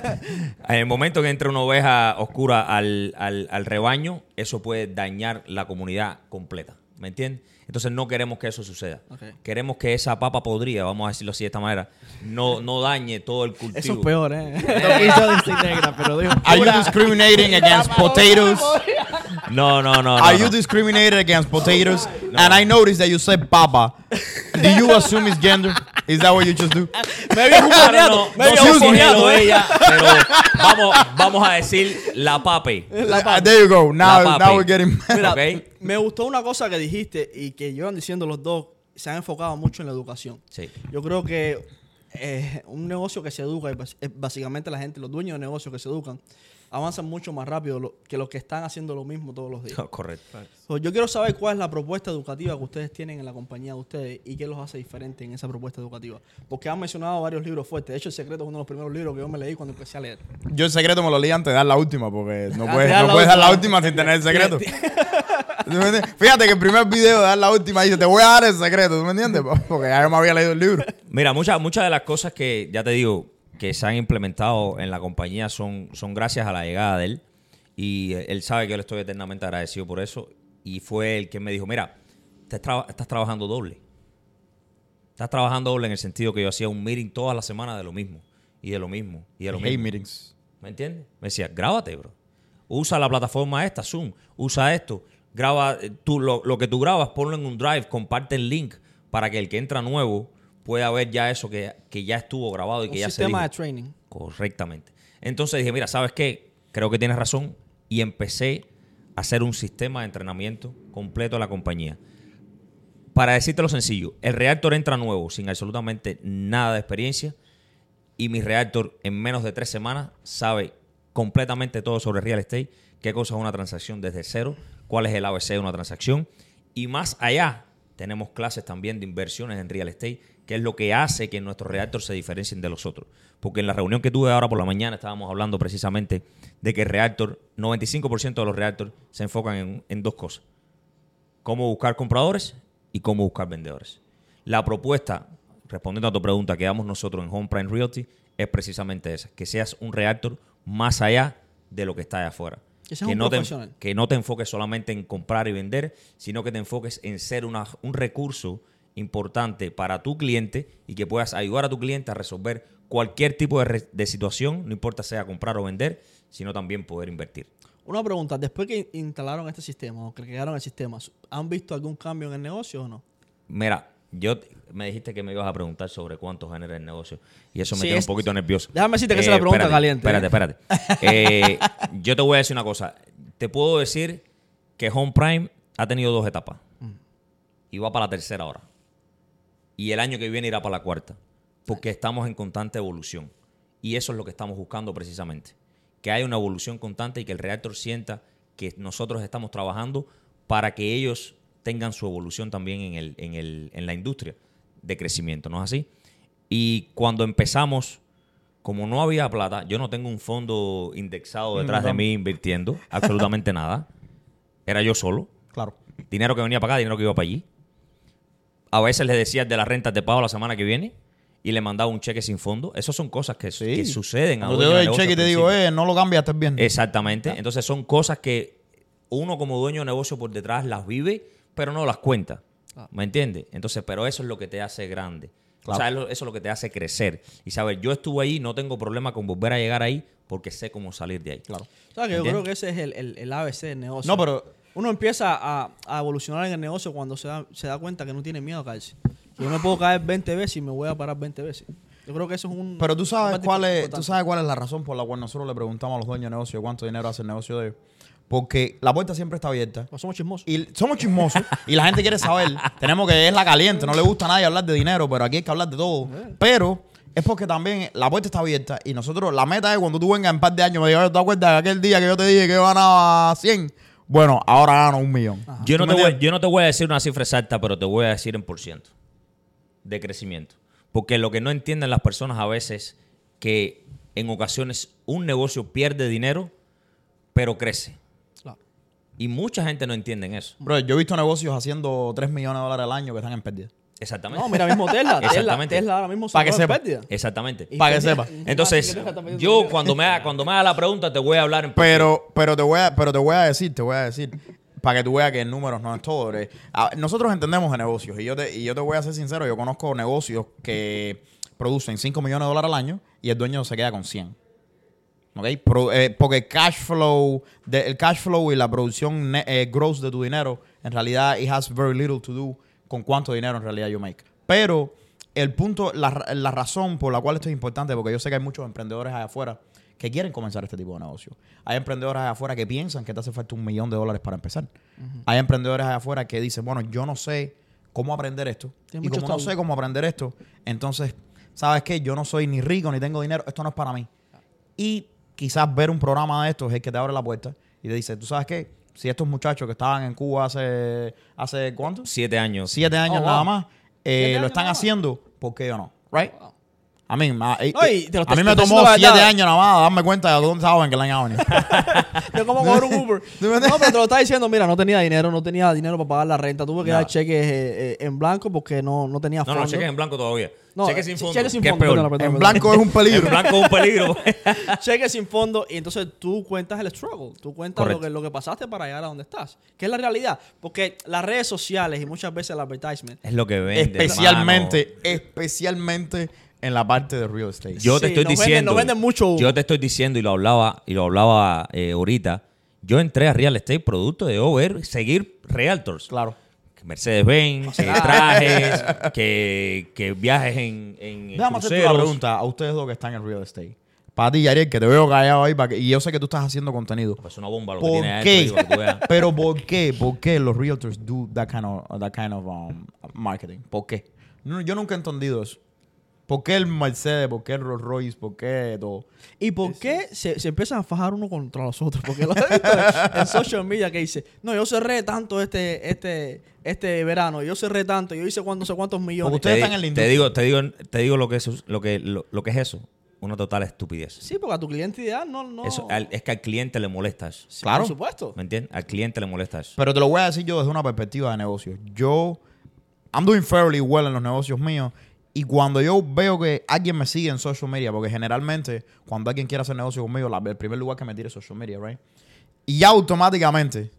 En el momento que entre una oveja oscura al, al- al rebaño, eso puede dañar la comunidad completa. ¿Me ¿Me entiendes? Entonces no queremos que eso suceda. Ok. Queremos que esa papa podrida, vamos a decirlo así de esta manera, no, no dañe todo el cultivo. Eso es peor, ¿eh? No quiso decir negra, pero dijo. Are you discriminating against potatoes? No, no, no. no, Are no. you discriminating against potatoes? And I noticed that you said papa. Do you assume it's gender? Is that what you just do? Me había No, no, no, Me no había ¿eh? ella, pero vamos, vamos a decir la pape. Uh, there you go. Now, La now we're getting. Mira, Ok. me gustó una cosa que dijiste y que llevan diciendo los dos. Se han enfocado mucho en la educación. Sí. Yo creo que eh, un negocio que se educa, es básicamente la gente, los dueños de negocios que se educan, avanzan mucho más rápido lo- que los que están haciendo lo mismo todos los días. Correcto. So, yo quiero saber cuál es la propuesta educativa que ustedes tienen en la compañía de ustedes y qué los hace diferentes en esa propuesta educativa. Porque han mencionado varios libros fuertes. De hecho, El Secreto es uno de los primeros libros que yo me leí cuando empecé a leer. Yo el secreto me lo leí antes de dar la última, porque no puedes, te da no la puedes dar la última. sin tener el secreto. Fíjate que el primer video de dar la última dice, te voy a dar el secreto, ¿tú me entiendes? Porque ya yo me había leído el libro. Mira, muchas muchas de las cosas que, ya te digo, que se han implementado en la compañía son, son gracias a la llegada de él. Y él sabe que yo le estoy eternamente agradecido por eso. Y fue el que me dijo, mira, te estás trabajando doble. Estás trabajando doble en el sentido que yo hacía un meeting todas las semanas de lo mismo. Y de lo mismo. Y de lo mismo. meetings. ¿Me entiendes? Me decía, grábate, bro. Usa la plataforma esta, Zoom. Usa esto. Graba, eh, tú, lo, lo que tú grabas, ponlo en un drive, comparte el link para que el que entra nuevo pueda ver ya eso que, que ya estuvo grabado y que Un ya sistema se de dijo. training. Correctamente. Entonces dije, mira, ¿sabes qué? Creo que tienes razón. Y empecé a hacer un sistema de entrenamiento completo de la compañía. Para decirte lo sencillo, el reactor entra nuevo, sin absolutamente nada de experiencia, y mi reactor en menos de tres semanas sabe completamente todo sobre real estate, qué cosa es una transacción desde cero, cuál es el ABC de una transacción, y más allá tenemos clases también de inversiones en real estate, que es lo que hace que nuestros reactors se diferencien de los otros. Porque en la reunión que tuve ahora por la mañana estábamos hablando precisamente de que el reactor, 95% de los reactors se enfocan en, en dos cosas cómo buscar compradores y cómo buscar vendedores. La propuesta, respondiendo a tu pregunta que damos nosotros en Home Prime Realty, es precisamente esa, que seas un reactor más allá de lo que está allá afuera. Que no te, que no te enfoques solamente en comprar y vender, sino que te enfoques en ser una- un recurso importante para tu cliente y que puedas ayudar a tu cliente a resolver cualquier tipo de, re- de situación, no importa sea comprar o vender, sino también poder invertir. Una pregunta, después que instalaron este sistema o que crearon el sistema, ¿han visto algún cambio en el negocio o no? Mira, yo me dijiste que me ibas a preguntar sobre cuánto genera el negocio y eso me Sí, tiene es- un poquito nervioso. Déjame decirte que esa es la pregunta espérate, caliente, Espérate, ¿eh? espérate. Eh, yo te voy a decir una cosa. Te puedo decir que Home Prime ha tenido dos etapas y va para la tercera ahora. Y el año que viene irá para la cuarta. Porque estamos en constante evolución. Y eso es lo que estamos buscando precisamente. Que haya una evolución constante y que el reactor sienta que nosotros estamos trabajando para que ellos tengan su evolución también en, el, en, el, en la industria de crecimiento, ¿no es así? Y cuando empezamos, como no había plata, yo no tengo un fondo indexado detrás de mí invirtiendo absolutamente nada. Era yo solo. Claro. Dinero que venía para acá, dinero que iba para allí. A veces le decía de las rentas te pago la semana que viene y le mandaba un cheque sin fondo. Esas son cosas que, Sí. que suceden. a Cuando te doy de el negocio cheque y te digo, eh, no lo cambias, estás bien. Exactamente. Entonces son cosas que uno como dueño de negocio por detrás las vive, pero no las cuenta. ¿Me entiendes? Entonces, pero eso es lo que te hace grande. O sea, eso es lo que te hace crecer. Y saber, yo estuve ahí, no tengo problema con volver a llegar ahí porque sé cómo salir de ahí. Claro. O sea, que yo creo que ese es el, el, el ABC del negocio. No, pero Uno empieza a, a evolucionar en el negocio cuando se da, se da cuenta que no tiene miedo a caerse. Yo me puedo caer 20 veces y me voy a parar 20 veces. Yo creo que eso es un... Pero tú sabes cuál es, importante. tú sabes cuál es la razón por la cual nosotros le preguntamos a los dueños de negocio cuánto dinero hace el negocio de ellos. Porque la puerta siempre está abierta. Pues somos chismosos. Y somos chismosos y la gente quiere saber. Tenemos que es la caliente, no le gusta a nadie hablar de dinero, pero aquí hay que hablar de todo. Pero es porque también la puerta está abierta y nosotros, la meta es cuando tú vengas en un par de años, me digas, ¿te acuerdas de aquel día que yo te dije que yo ganaba 100? Bueno, ahora gano un millón. Yo no, ¿Tú te voy, yo no te voy a decir una cifra exacta, pero te voy a decir en por ciento de crecimiento. Porque lo que no entienden las personas a veces que en ocasiones un negocio pierde dinero, pero crece. Y mucha gente no entiende eso. Bro, yo he visto negocios haciendo 3 millones de dólares al año que están en pérdida. Exactamente. No, mira mismo Tesla. Exactamente. Tesla ahora mismo se Pa' que en sepa. pérdida. Exactamente. Para que sepa. Entonces, yo cuando me, haga, cuando me haga la pregunta te voy a hablar en Pero, pero te voy a, pero te voy a decir, te voy a decir. para que tú veas que el número no es todo. Eh, Nosotros entendemos de negocios y yo, te, y yo te voy a ser sincero, yo conozco negocios que producen 5 millones de dólares al año y el dueño se queda con 100. ¿Ok? Pro- eh, porque el cash flow, de- el cash flow y la producción ne- eh, gross de tu dinero, en realidad, it has very little to do con cuánto dinero en realidad you make. Pero el punto, la, la razón por la cual esto es importante, porque yo sé que hay muchos emprendedores allá afuera que quieren comenzar este tipo de negocio. Hay emprendedores allá afuera que piensan que te hace falta un millón de dólares para empezar. Hay emprendedores allá afuera que dicen, bueno, yo no sé cómo aprender esto. Tiene y como no sé cómo aprender esto, entonces, ¿sabes qué? Yo no soy ni rico ni tengo dinero, esto no es para mí. Y quizás ver un programa de estos es el que te abre la puerta y te dice, ¿tú sabes qué? Si estos muchachos que estaban en Cuba hace, hace ¿cuánto? Siete años. Siete años Oh, wow. nada más, eh, Siete lo años están haciendo, ¿por qué yo no? ¿Right? Mí, ma- eh, No, eh, te lo a mí me tomó la siete años nada más darme cuenta de dónde estaba en Glen Avenue. de cómo coger un Uber. No, pero te lo estaba diciendo, mira, no tenía dinero, no tenía dinero para pagar la renta. Tuve que dar cheques eh, eh, en blanco porque no, no tenía No, fondos. no, cheques en blanco todavía. No, cheques sin fondo. cheques sin que es fondo, en blanco es un En peligro. blanco es un peligro. cheques sin fondo y entonces tú cuentas el struggle, tú cuentas lo que, lo que pasaste para llegar a donde estás, que es la realidad, porque las redes sociales y muchas veces el advertisement, es lo que vende. especialmente, especialmente en la parte de real estate. Yo te Sí, estoy nos venden- diciendo. nos venden mucho. Yo te estoy diciendo y lo hablaba y lo hablaba eh, ahorita. Yo entré a real estate producto de yo ver, seguir realtors. Claro. Que Mercedes-Benz, seguir trajes, que, que viajes en, en Déjame hacerte cruceros. una pregunta a ustedes dos que están en real estate. Para ti, Ariel, que te veo callado ahí, para que- y yo sé que tú estás haciendo contenido. Pues una bomba lo que ¿Por tiene qué? adentro, digo, que tú veas. Pero ¿por qué? ¿Por qué los realtors do that kind of, that kind of um, marketing? ¿Por qué? No, yo nunca he entendido eso. ¿Por qué el Mercedes? ¿Por qué el Rolls Royce? ¿Por qué todo? ¿Y por qué se, se empiezan a fajar uno contra los otros? Porque lo he visto en social media que dice, no, yo cerré tanto este, este, este verano, yo cerré tanto, yo hice cuando, no sé cuántos millones. Porque ustedes Te- están en la te industria. digo, te digo, te digo lo que es lo que lo, lo que es eso. Una total estupidez. Sí, porque a tu cliente ideal no... no Eso, al- es que al cliente le molesta eso. Sí, Claro. Por supuesto. ¿Me entiendes? Al cliente le molesta eso. Pero te lo voy a decir yo desde una perspectiva de negocio. Yo, I'm doing fairly well en los negocios míos. Y cuando yo veo que alguien me sigue en social media, porque generalmente cuando alguien quiere hacer negocio conmigo, la- el primer lugar que me tira es social media, right? Y ya automáticamente,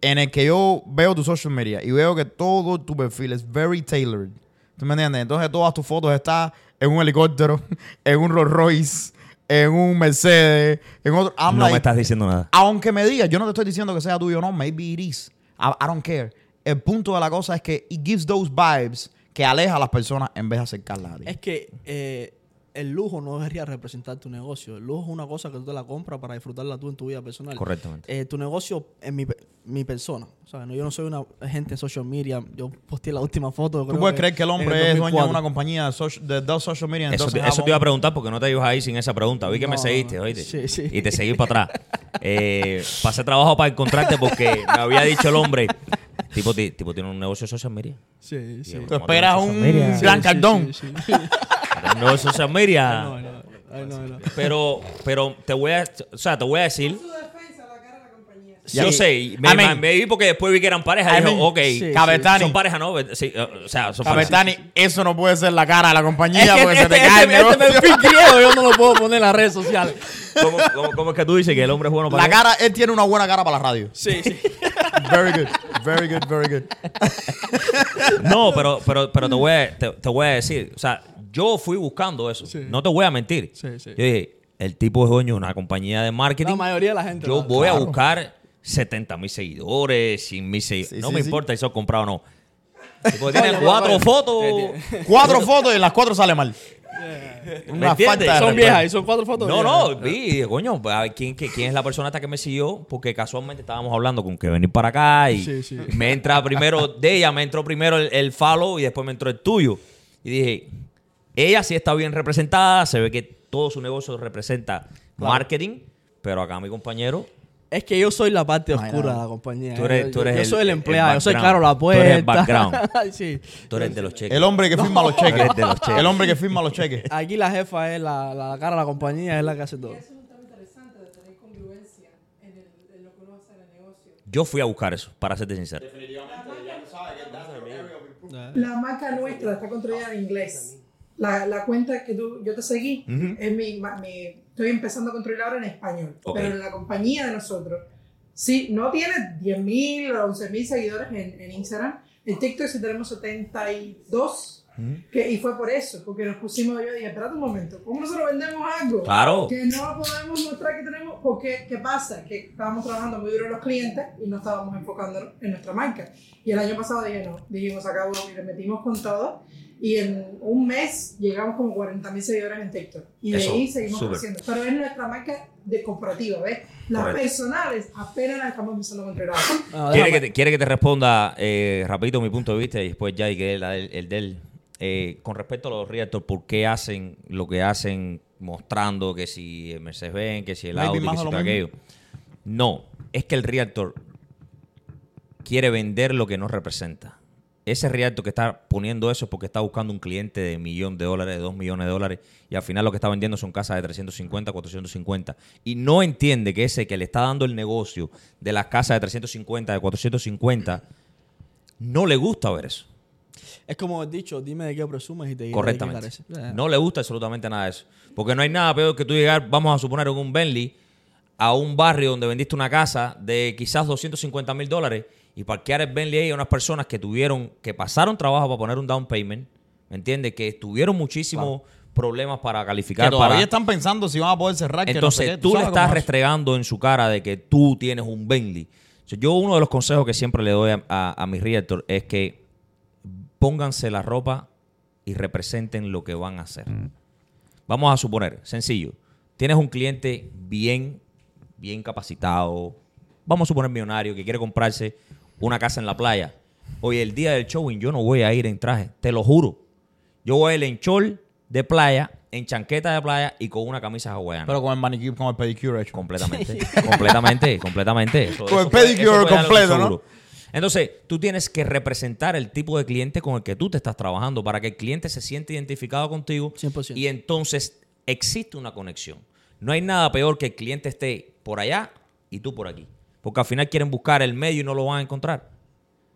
en el que yo veo tu social media y veo que todo tu perfil es very tailored. ¿Tú me entiendes? Entonces todas tus fotos están en un helicóptero, en un Rolls Royce, en un Mercedes, en otro. I'm no like, me estás diciendo nada. aunque me digas, yo no te estoy diciendo que sea tuyo o no, maybe it is. I, I don't care. El punto de la cosa es que it gives those vibes que aleja a las personas en vez de acercarlas a ti. Es que eh, el lujo no debería representar tu negocio. El lujo es una cosa que tú te la compras para disfrutarla tú en tu vida personal. Correctamente. Eh, tu negocio es mi, mi persona. O sea, no, yo no soy una gente en social media. Yo posteé la última foto. ¿Tú puedes creer que el hombre es dueño de 2004. una compañía de, social, de dos social media? Eso, te- eso te iba a preguntar porque no te ibas ahí sin esa pregunta. Vi que me seguiste, oíste. sí, sí. Y te seguí para atrás. Eh, pasé trabajo para encontrarte porque me había dicho el hombre. Tipo, ti- tipo tiene un negocio de social media. Sí, sí. Tú esperas un gran cardón. sí, sí, sí. Un negocio de social media. No, no, no. Pero, pero te voy a, o sea, te voy a decir. su defensa, la cara de la Yo sé, me, I mean- me vi porque después vi que eran pareja. I dijo, ok, sí, Cabetani. son pareja, ¿no? Sí, eh, o sea, son pareja. Cabetani, eso no puede ser la cara de la compañía Es que porque se este, te cae el este, este griego yo no lo puedo poner en las redes sociales. ¿Cómo, cómo, cómo es que tú dices que el hombre es bueno para La cara, él tiene una buena cara para la radio. Sí, sí. Very good, very good, very good. No, pero, pero, pero te, voy a, te, te voy a decir, o sea, yo fui buscando eso. Sí. No te voy a mentir. Sí, sí. Yo dije, el tipo es dueño de una compañía de marketing. La mayoría de la gente. Yo voy a buscar 70 mil seguidores, 100 mil seguidores. Sí, no sí, me sí. importa si son comprados o no. Tipo, tiene cuatro fotos. Cuatro fotos y en las cuatro sale mal. ¿Me entiendes? de Son viejas y son cuatro fotos. No, viejas. no, vi, y dije, coño, pues, a ver, ¿quién, qué- quién es la persona esta que me siguió? Porque casualmente estábamos hablando con que venir para acá y Sí, sí. me entra primero de ella, me entró primero el, el follow y después me entró el tuyo. Y dije, ella sí está bien representada, se ve que todo su negocio representa marketing, pero acá mi compañero, Es que yo soy la parte No oscura de la compañía. Tú eres- Yo- tú eres yo el- soy el el empleado, yo soy caro la Tú puerta. eres el background. Sí. tú eres de los cheques. El hombre que firma los cheques. Eres de los cheques. El hombre que firma los cheques. Aquí la jefa es la, la cara de la compañía, es la que hace todo. Eso es un tema interesante de tener congruencia en, el, en lo que uno hace en el negocio. Yo fui a buscar eso, para serte sincero. La marca nuestra está construida en inglés. La, la cuenta que tú, yo te seguí, es mi, mi- estoy empezando a construir ahora en español. Ok. Pero en la compañía de nosotros Sí, no tiene 10.000 o 11.000 seguidores en, en Instagram. En TikTok sí tenemos 72. Que, y fue por eso, porque nos pusimos, yo dije, espérate un momento, ¿cómo nosotros vendemos algo? Claro. Que no podemos mostrar que tenemos, porque ¿qué pasa? Que estábamos trabajando muy duro en los clientes y no estábamos enfocándonos en nuestra marca. Y el año pasado dije, no, dijimos, acá y le metimos con todo. Y en un mes llegamos como 40.000 seguidores en TikTok. Y de Eso, ahí seguimos súper. creciendo. Pero es nuestra marca de corporativa, ¿ves? Las Correcto. personales apenas las estamos empezando a controlar. Ah, ¿Quiere que, te, quiere que te responda eh, rapidito mi punto de vista y después ya y que el, el, el de él? Eh, con respecto a los realtors, ¿por qué hacen lo que hacen mostrando que si el Mercedes-Benz, que si el Maybe Audi, que si todo aquello? No, es que el realtor quiere vender lo que no representa. Ese realtor que está poniendo eso es porque está buscando un cliente de millón de dólares, de dos millones de dólares, y al final lo que está vendiendo son casas de 350, 450. Y no entiende que ese que le está dando el negocio de las casas de 350, de 450, no le gusta ver eso. Es como he dicho, dime de qué presumes y te de qué Correctamente. careces. Eh, No le gusta absolutamente nada de eso. Porque no hay nada peor que tú llegar, vamos a suponer, en un Bentley, a un barrio donde vendiste una casa de quizás 250 mil dólares y parquear el Bentley ahí a unas personas que tuvieron, que pasaron trabajo para poner un down payment, ¿me entiendes? Que tuvieron muchísimos problemas para calificar. Que todavía para- están pensando si van a poder cerrar. que no entonces sé tú le estás es. restregando en su cara de que tú tienes un Bentley. Yo uno de los consejos que siempre le doy a, a, a mis realtors es que pónganse la ropa y representen lo que van a hacer. Vamos a suponer, sencillo, tienes un cliente bien, bien capacitado, vamos a suponer millonario, que quiere comprarse una casa en la playa. Hoy el día del showing yo no voy a ir en traje, te lo juro. Yo voy a ir en chol de playa, en chanqueta de playa y con una camisa hawaiana. Pero con el manicure, con el pedicure hecho. Completamente, completamente, completamente. Eso- Con el puede- pedicure completo, ¿no? seguro. Entonces, tú tienes que representar el tipo de cliente con el que tú te estás trabajando para que el cliente se siente identificado contigo 100%. y entonces existe una conexión. No hay nada peor que el cliente esté por allá y tú por aquí. Porque al final quieren buscar el medio y no lo van a encontrar.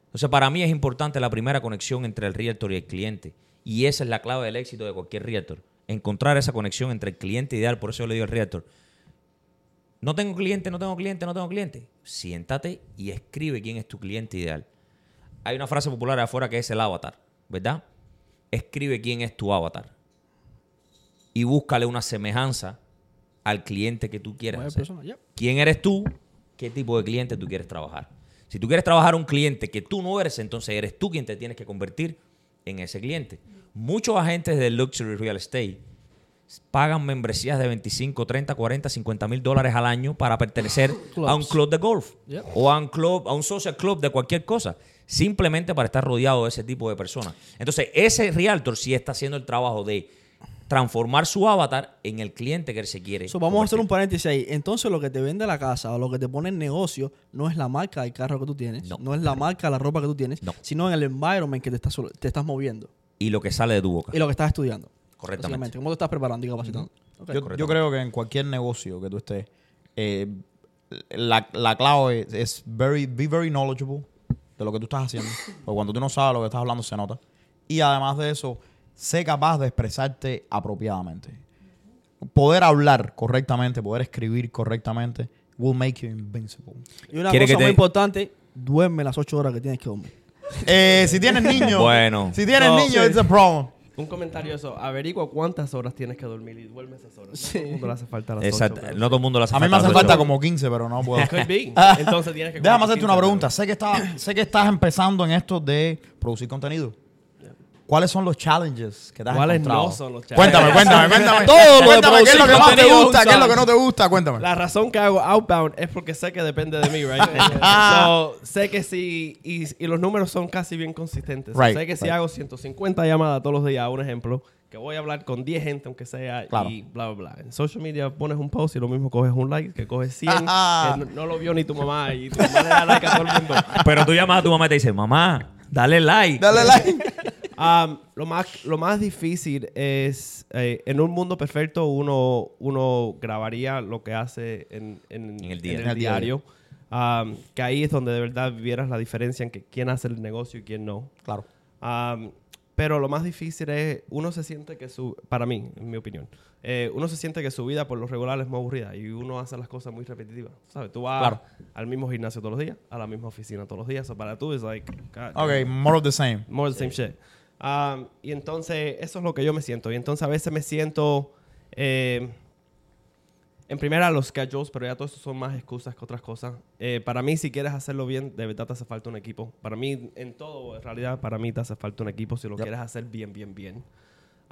Entonces, para mí es importante la primera conexión entre el realtor y el cliente. Y esa es la clave del éxito de cualquier realtor. Encontrar esa conexión entre el cliente ideal. Por eso yo le digo al realtor, no tengo cliente, no tengo cliente, no tengo cliente. Siéntate y escribe quién es tu cliente ideal. Hay una frase popular afuera que es el avatar, ¿verdad? Escribe quién es tu avatar. Y búscale una semejanza al cliente que tú quieres hacer. ¿Quién eres tú? ¿Qué tipo de cliente tú quieres trabajar? Si tú quieres trabajar un cliente que tú no eres, entonces eres tú quien te tienes que convertir en ese cliente. Muchos agentes de luxury real estate pagan membresías de 25, 30, 40, 50 mil dólares al año para pertenecer a un club de golf o a un club, a un social club de cualquier cosa, simplemente para estar rodeado de ese tipo de personas. Entonces, ese realtor sí está haciendo el trabajo de transformar su avatar en el cliente que él se quiere. So, vamos a hacer un paréntesis ahí. Entonces, lo que te vende la casa o lo que te pone en negocio no es la marca del carro que tú tienes, No. no, es la marca de la ropa que tú tienes, No. sino en el environment que te estás, te estás moviendo y lo que sale de tu boca. y lo que estás estudiando. Correctamente. ¿Cómo te estás preparando y capacitando? Yo, creo que en cualquier negocio que tú estés, eh, la, la clave es, es very, be very knowledgeable de lo que tú estás haciendo. Porque cuando tú no sabes lo que estás hablando, se nota. Y además de eso, sé capaz de expresarte apropiadamente. Poder hablar correctamente, poder escribir correctamente, will make you invincible. Y una ¿Quiere cosa que te- muy importante, duerme las 8 horas que tienes que dormir. Eh, si tienes niños, Bueno. si tienes No, niños, sí. it's a problem. Un comentario eso. Averigua cuántas horas tienes que dormir y duerme esas horas. No Sí. todo el mundo le hace falta las Exacto. ocho, pero- No todo el mundo lo hace A mí me hace falta ocho. como 15, pero no puedo. Be. Entonces tienes que Déjame hacerte una 15, pregunta. Sé que, estás, sé que estás empezando en esto de producir contenido. ¿Cuáles son los challenges que has ¿Cuáles encontrado? no son los Cuéntame, challenges? cuéntame, cuéntame. Todo lo de cuéntame qué es lo que más te gusta, qué es lo que no te gusta, cuéntame. La razón que hago outbound es porque sé que depende de mí, right? so, sé que sí, y, y los números son casi bien consistentes. So, sé que si hago 150 llamadas todos los días, un ejemplo, que voy a hablar con 10 gente, aunque sea, Claro. y bla, bla, bla. En social media pones un post y lo mismo coges un like, que coges 100, que no, no lo vio ni tu mamá, y tu mamá le da like a todo el mundo. Pero tú llamas a tu mamá y te dices, mamá, dale like. Dale like. Um, lo, más, lo más difícil es, eh, en un mundo perfecto, uno, uno grabaría lo que hace en, en- En el día. en el día. diario. Um, que ahí es donde de verdad vieras la diferencia en que quién hace el negocio y quién no. Claro. Um, pero lo más difícil es, uno se siente que su, para mí, en mi opinión, eh, uno se siente que su vida por lo regular es muy aburrida y uno hace las cosas muy repetitivas. ¿Sabes? Tú vas Claro. al mismo gimnasio todos los días, a la misma oficina todos los días. So para tú es like, God Ok, more of the same. more the same shit. Um, y entonces, eso es lo que yo me siento. Y entonces, a veces me siento. eh, en primera, los schedules, pero ya todo eso son más excusas que otras cosas. Eh, para mí, si quieres hacerlo bien, de verdad te hace falta un equipo. Para mí, en todo, en realidad, para mí te hace falta un equipo si lo quieres hacer bien, bien, bien.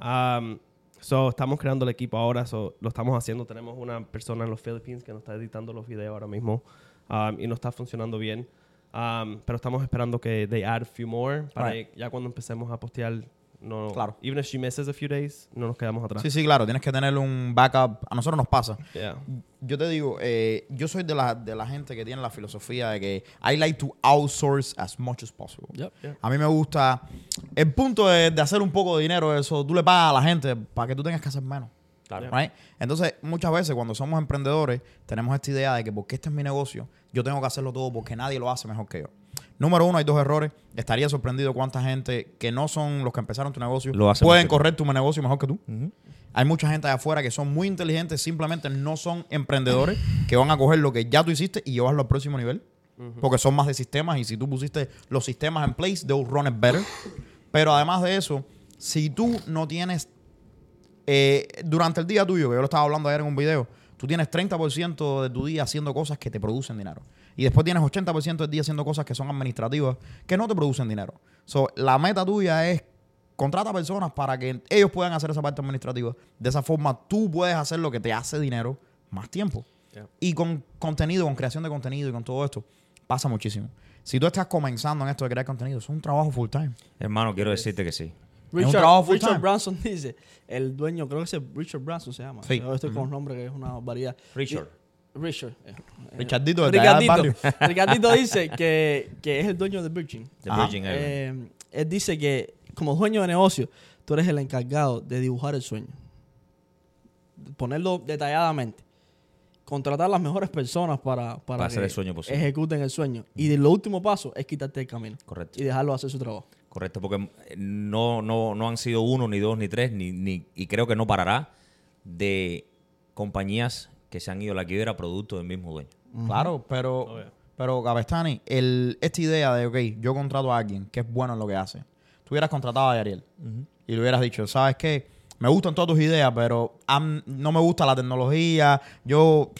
Um, so, estamos creando el equipo ahora, so, lo estamos haciendo. Tenemos una persona en los Philippines que nos está editando los videos ahora mismo um, y no está funcionando bien. Um, pero estamos esperando que they add a few more para Right. ya cuando empecemos a postear, no, Claro. even if she misses a few days, no nos quedamos atrás. Sí, sí, claro. Tienes que tener un backup. A nosotros nos pasa. Yeah. Yo te digo, eh, yo soy de la, de la gente que tiene la filosofía de que I like to outsource as much as possible. Yep. A mí me gusta el punto de, de hacer un poco de dinero, eso tú le pagas a la gente para que tú tengas que hacer menos. Claro. Right? Entonces, muchas veces cuando somos emprendedores, tenemos esta idea de que porque este es mi negocio, yo tengo que hacerlo todo porque nadie lo hace mejor que yo. Número uno, hay dos errores. Estaría sorprendido cuánta gente que no son los que empezaron tu negocio Lo pueden correr tu negocio mejor que tú. Hay mucha gente allá afuera que son muy inteligentes, simplemente no son emprendedores que van a coger lo que ya tú hiciste y llevarlo al próximo nivel. Porque son más de sistemas y si tú pusiste los sistemas en place, they'll run it better. Pero además de eso, si tú no tienes eh, durante el día tuyo, que yo lo estaba hablando ayer en un video, tú tienes 30% de tu día haciendo cosas que te producen dinero. Y después tienes 80% del día haciendo cosas que son administrativas, que no te producen dinero. So, la meta tuya es contrata personas para que ellos puedan hacer esa parte administrativa. De esa forma tú puedes hacer lo que te hace dinero más tiempo. Yeah. Y con contenido, con creación de contenido y con todo esto, pasa muchísimo. Si tú estás comenzando en esto de crear contenido, es un trabajo full time. Hermano, quiero decirte que sí. Un Richard, trabajo full Richard time. Branson dice, el dueño, creo que ese Richard Branson se llama. Sí. Yo estoy con un nombre que es una barbaridad. Richard. Richard. eh, eh, Richardito, del Ricardito. Ricardito dice que, que es el dueño de Virgin. Ajá. Virgin Islands. Eh, él dice que como dueño de negocio, tú eres el encargado de dibujar el sueño. Ponerlo detalladamente. Contratar las mejores personas para, para, Para hacer que el sueño posible. ejecuten el sueño. Y lo último paso es quitarte el camino. Correcto. Y dejarlo hacer su trabajo. Correcto, porque eh, no, no, no han sido uno, ni dos, ni tres, ni, ni, y creo que no parará de compañías que se han ido a la quiebra producto del mismo dueño. Claro, pero, Oh, yeah. pero Gabestani, el, esta idea de, ok, yo contrato a alguien que es bueno en lo que hace. Tú hubieras contratado a Ariel y le hubieras dicho, ¿sabes qué? Me gustan todas tus ideas, pero no me gusta la tecnología. Yo,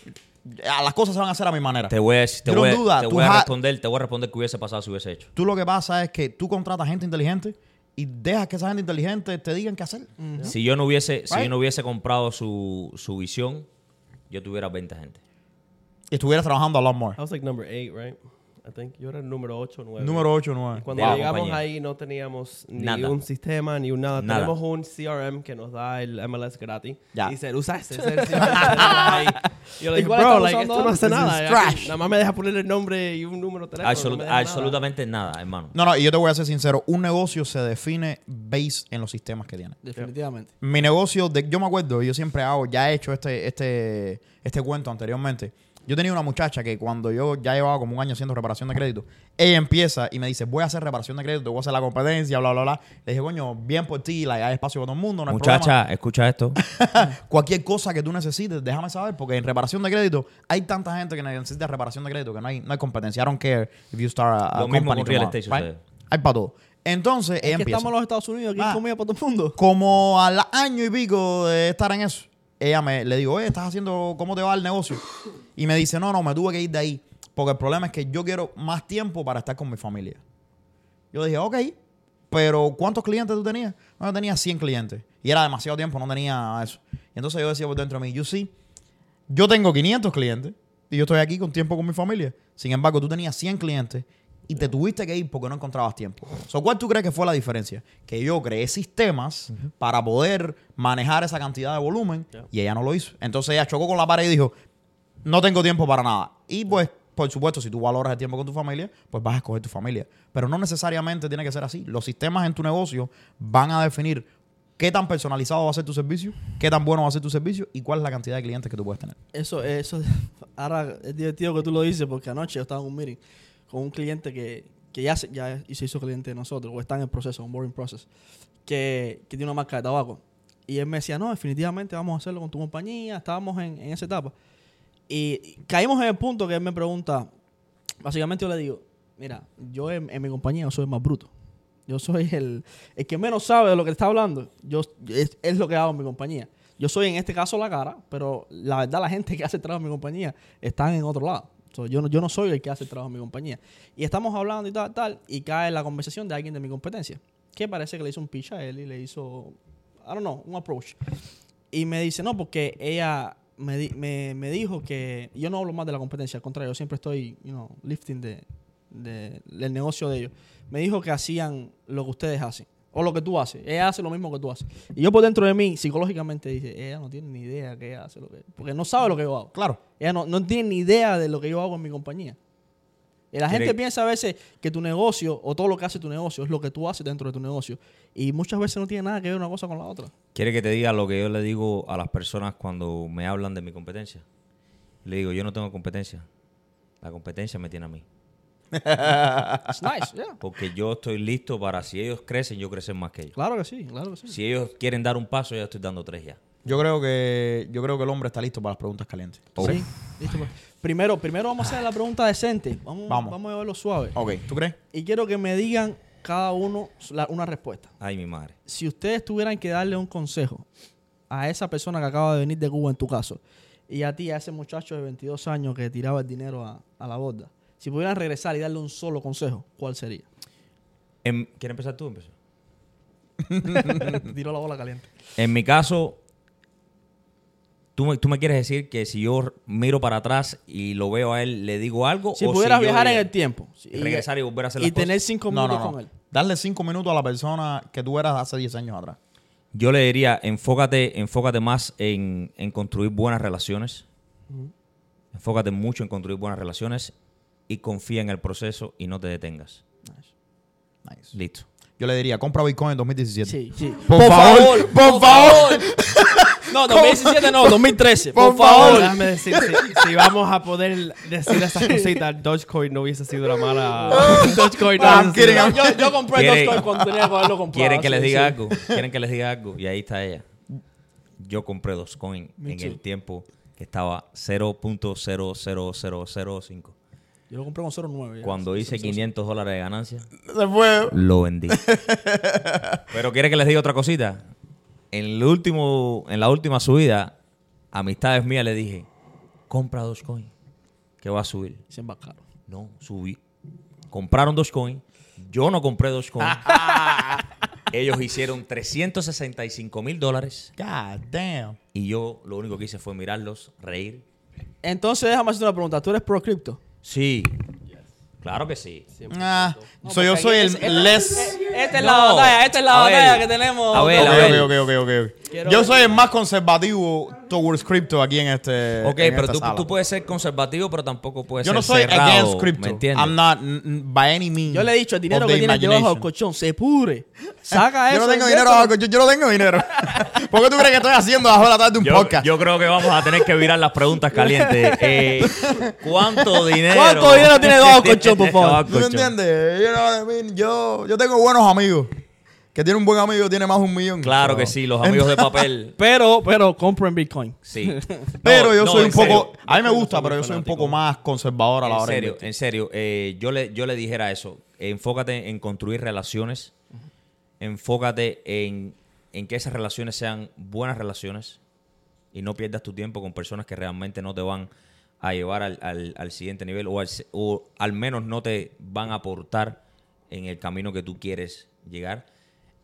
las cosas se van a hacer a mi manera. Te voy a, te voy a- do that. te voy a responder, te voy a responder que hubiese pasado si hubiese hecho. Tú lo que pasa es que tú contratas gente inteligente y dejas que esa gente inteligente te digan qué hacer. Si yo no hubiese, si Right. yo no hubiese comprado su, su visión, yo tuviera 20 gente. Y estuvieras trabajando a lot more. I was like number eight, right? I think yo era el número 8 o 9. Número 8 9. Cuando de la llegamos compañía. ahí no teníamos ni Nada. un sistema ni un nada. Nada. Tenemos un CRM que nos da el MLS gratis. Ya. Y dice, usa ese. ese CRM. Y yo le ¿Y dije, cuál bro, like, esto no hace nada. trash. Nada más me deja poner el nombre y un número de teléfono. no Absolut- me deja nada. absolutamente nada. hermano. No, no, y yo te voy a ser sincero. Un negocio se define based en los sistemas que tiene. Definitivamente. mi negocio, de, yo me acuerdo, yo siempre hago, ya he hecho este, este, este cuento anteriormente. Yo tenía una muchacha que cuando yo ya llevaba como un año haciendo reparación de crédito, ella empieza y me dice, voy a hacer reparación de crédito, voy a hacer la competencia, bla, bla, bla. Le dije, coño, bien por ti, like, hay espacio para todo el mundo, no hay Muchacha, escucha esto. Cualquier cosa que tú necesites, déjame saber, porque en reparación de crédito hay tanta gente que necesita reparación de crédito que no hay, no hay competencia. I don't care if you start a, a Lo mismo company con real estate right? Hay para todo. Entonces, ella Es que empieza. estamos en los Estados Unidos, aquí Ah. hay comida para todo el mundo. Como al año y pico de estar en eso, ella me le digo, oye, ¿estás haciendo cómo te va el negocio? Y me dice, no, no, me tuve que ir de ahí. Porque el problema es que yo quiero más tiempo para estar con mi familia. Yo dije, ok, pero ¿cuántos clientes tú tenías? No, yo tenía 100 clientes. Y era demasiado tiempo, no tenía eso. Y entonces yo decía por dentro de mí, you see, yo tengo 500 clientes y yo estoy aquí con tiempo con mi familia. Sin embargo, tú tenías 100 clientes y te tuviste que ir porque no encontrabas tiempo. So, ¿Cuál tú crees que fue la diferencia? Que yo creé sistemas para poder manejar esa cantidad de volumen y ella no lo hizo. Entonces ella chocó con la pared y dijo, no tengo tiempo para nada. Y pues, por supuesto, si tú valoras el tiempo con tu familia, pues vas a escoger tu familia. Pero no necesariamente tiene que ser así. Los sistemas en tu negocio van a definir qué tan personalizado va a ser tu servicio, qué tan bueno va a ser tu servicio y cuál es la cantidad de clientes que tú puedes tener. Eso, eso, ahora es divertido que tú lo dices porque anoche yo estaba en un meeting con un cliente que, que ya se, ya se hizo cliente de nosotros, o está en el proceso, un boring process, que, que tiene una marca de tabaco. Y él me decía, no, definitivamente vamos a hacerlo con tu compañía, estábamos en, en esa etapa. Y caímos en el punto que él me pregunta, básicamente yo le digo, mira, yo en, mi compañía soy el más bruto. Yo soy el, el que menos sabe de lo que está hablando. Yo, es, es lo que hago en mi compañía. Yo soy en este caso la cara, pero la verdad la gente que hace trabajo en mi compañía están en otro lado. So, yo, no, yo no soy el que hace trabajo en mi compañía. Y estamos hablando y tal, tal, y cae la conversación de alguien de mi competencia, que parece que le hizo un pitch a él y le hizo, I don't know, un approach. Y me dice, no, porque ella me, di- me, me dijo que yo no hablo más de la competencia, al contrario, yo siempre estoy, you know, lifting de, de- del negocio de ellos. Me dijo que hacían lo que ustedes hacen, o lo que tú haces. Ella hace lo mismo que tú haces. Y yo por dentro de mí, psicológicamente, dije, ella no tiene ni idea que ella hace lo que... Porque no sabe lo que yo hago. Claro. Ella no, no tiene ni idea de lo que yo hago en mi compañía. La gente piensa a veces que tu negocio o todo lo que hace tu negocio es lo que tú haces dentro de tu negocio. Y muchas veces no tiene nada que ver una cosa con la otra. ¿Quiere que te diga lo que yo le digo a las personas cuando me hablan de mi competencia? Le digo, yo no tengo competencia. La competencia me tiene a mí. It's nice, yeah. Porque yo estoy listo para, si ellos crecen, yo crecer más que ellos. Claro que sí, claro que sí. Si ellos quieren dar un paso, yo estoy dando tres ya. Yo creo que yo creo que el hombre está listo para las preguntas calientes. Sí, listo, pues. Primero, primero vamos a hacer la pregunta decente. Vamos, Vamos. vamos. a llevarlo suave. Ok, ¿tú crees? Y quiero que me digan cada uno la- una respuesta. Ay, mi madre. Si ustedes tuvieran que darle un consejo a esa persona que acaba de venir de Cuba en tu caso, y a ti, a ese muchacho de 22 años que tiraba el dinero a, a la borda, si pudieran regresar y darle un solo consejo, ¿cuál sería? ¿Quieres empezar tú? Empiezo. Te tiró la bola caliente. En mi caso, ¿tú me, tú me quieres decir que si yo miro para atrás y lo veo a él, le digo algo? Si o pudieras viajar en el tiempo y, regresar y volver a hacer y las cosas? tener cinco minutos no, no. con él. Darle cinco minutos a la persona que tú eras hace 10 años atrás. Yo le diría, enfócate, enfócate más en, en construir buenas relaciones. Enfócate mucho en construir buenas relaciones y confía en el proceso y no te detengas. Nice. Listo. Yo le diría, compra Bitcoin en 2017. Sí, sí. Por favor, por favor. No, 2017 no, 2013. Por, Por favor. favor. Déjame decir, si, si vamos a poder decir esas cositas, Dogecoin no hubiese sido una mala... Dogecoin no Ah, hubiese kidding, sido- I'm- Yo, yo compré ¿Quiere- Dogecoin cuando tenía que haberlo comprado. ¿Quieren que les diga sí. algo? ¿Quieren que les diga algo? Y ahí está ella. Yo compré Dogecoin Me en too. el tiempo que estaba 0.00005. Yo lo compré con 0.9. ya. Cuando hice 500 dólares de ganancia, Se fue. lo vendí. Pero ¿quiere que les diga otra cosita? En, el último, en la última subida, amistades mías le dije, compra Dogecoin, que va a subir. Se va caro. No, subí. Compraron Dogecoin. Yo no compré Dogecoin. Ellos hicieron 365 mil dólares God damn. y yo lo único que hice fue mirarlos, reír. Entonces, déjame hacerte una pregunta. ¿Tú eres pro cripto? Sí, claro que sí. Ah, so yo soy el less. Esta es No. la batalla, esta es la A ver. batalla que tenemos. A ver, Ok, a ver. ok, ok, ok, ok. Quiero- Yo soy el más conservativo towards crypto aquí en este. Ok, en pero esta tú, sala. tú puedes ser conservativo, pero tampoco puedes Yo ser no soy cerrado, against crypto. ¿me entiendes? I'm not by any means. Yo le he dicho, el dinero que tienes debajo del colchón se pudre. Saca eso. Yo no tengo dinero yo no tengo dinero. ¿Por qué tú crees que estoy haciendo bajo la tarde de un Yo, podcast? yo creo que vamos a tener que virar las preguntas calientes. Eh, ¿Cuánto dinero? ¿Cuánto dinero tiene del colchón, por favor? ¿Tú me entiendes? You know what I mean? Yo, yo tengo buenos amigos. Que tiene un buen amigo tiene más de un millón. Claro que sí, los amigos de papel. Pero, pero, compren Bitcoin. Sí. Pero No, yo no, soy un poco. serio. A mí me gusta, pero yo soy un poco más conservador a la En hora de serio, invertir. en serio. eh, yo, le, yo le dijera eso. Enfócate en construir relaciones. Enfócate en, en que esas relaciones sean buenas relaciones. Y no pierdas tu tiempo con personas que realmente no te van a llevar al, al- al siguiente nivel. O al, o al menos no te van a aportar en el camino que tú quieres llegar.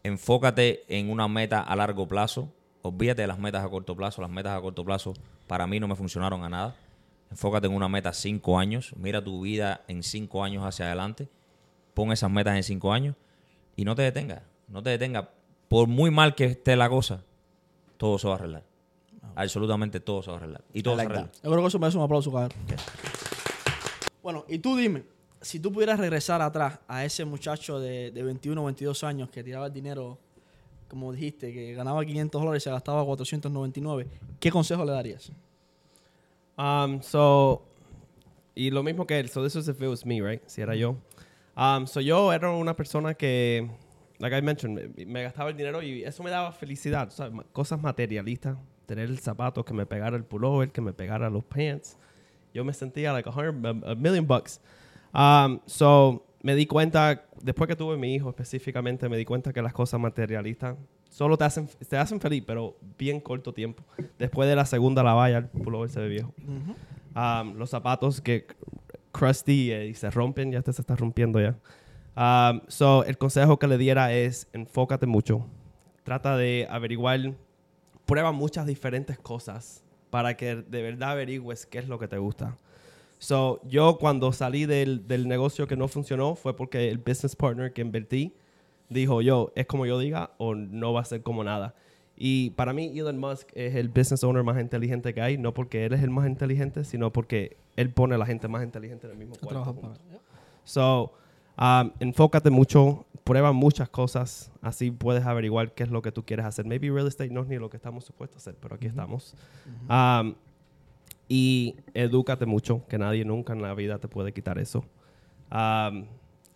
Enfócate en una meta a largo plazo. Olvídate de las metas a corto plazo. Las metas a corto plazo para mí no me funcionaron a nada. Enfócate en una meta cinco años. Mira tu vida en cinco años hacia adelante. Pon esas metas en cinco años y no te detengas. No te detengas. Por muy mal que esté la cosa, todo se va a arreglar. Absolutamente todo se va a arreglar. Y todo like se arregla. Yo creo que eso merece un aplauso, cabrón. Bueno, y tú dime, si tú pudieras regresar atrás a ese muchacho de, de 21 o 22 años que tiraba el dinero, como dijiste, que ganaba 500 dólares y se gastaba 499, ¿qué consejo le darías? Um, so, y lo mismo que él. So, this was if it was me, right? Si era yo. Um, so yo era una persona que, like I mentioned, me, me gastaba el dinero y eso me daba felicidad. cosas materialistas. Tener el zapato, que me pegara el pullover, que me pegara los pants. Yo me sentía like a, hundred, a, million bucks. Um, so me di cuenta, después que tuve mi hijo específicamente, me di cuenta que las cosas materialistas solo te hacen, te hacen feliz, pero bien corto tiempo. Después de la segunda la valla, el pullover se ve viejo. Um, los zapatos que crusty eh, y se rompen, ya este se está rompiendo ya. Um, so, el consejo que le diera es enfócate mucho. Trata de averiguar, prueba muchas diferentes cosas para que de verdad averigües qué es lo que te gusta. So, yo cuando salí del, del negocio que no funcionó fue porque el business partner que invertí dijo, yo, es como yo diga o no va a ser como nada. Y para mí Elon Musk es el business owner más inteligente que hay, no porque él es el más inteligente, sino porque él pone a la gente más inteligente en el mismo cuarto. So, um, enfócate mucho, prueba muchas cosas, así puedes averiguar qué es lo que tú quieres hacer. Maybe real estate no es ni lo que estamos supuestos a hacer, pero aquí estamos. Um, y edúcate mucho, que nadie nunca en la vida te puede quitar eso. Um,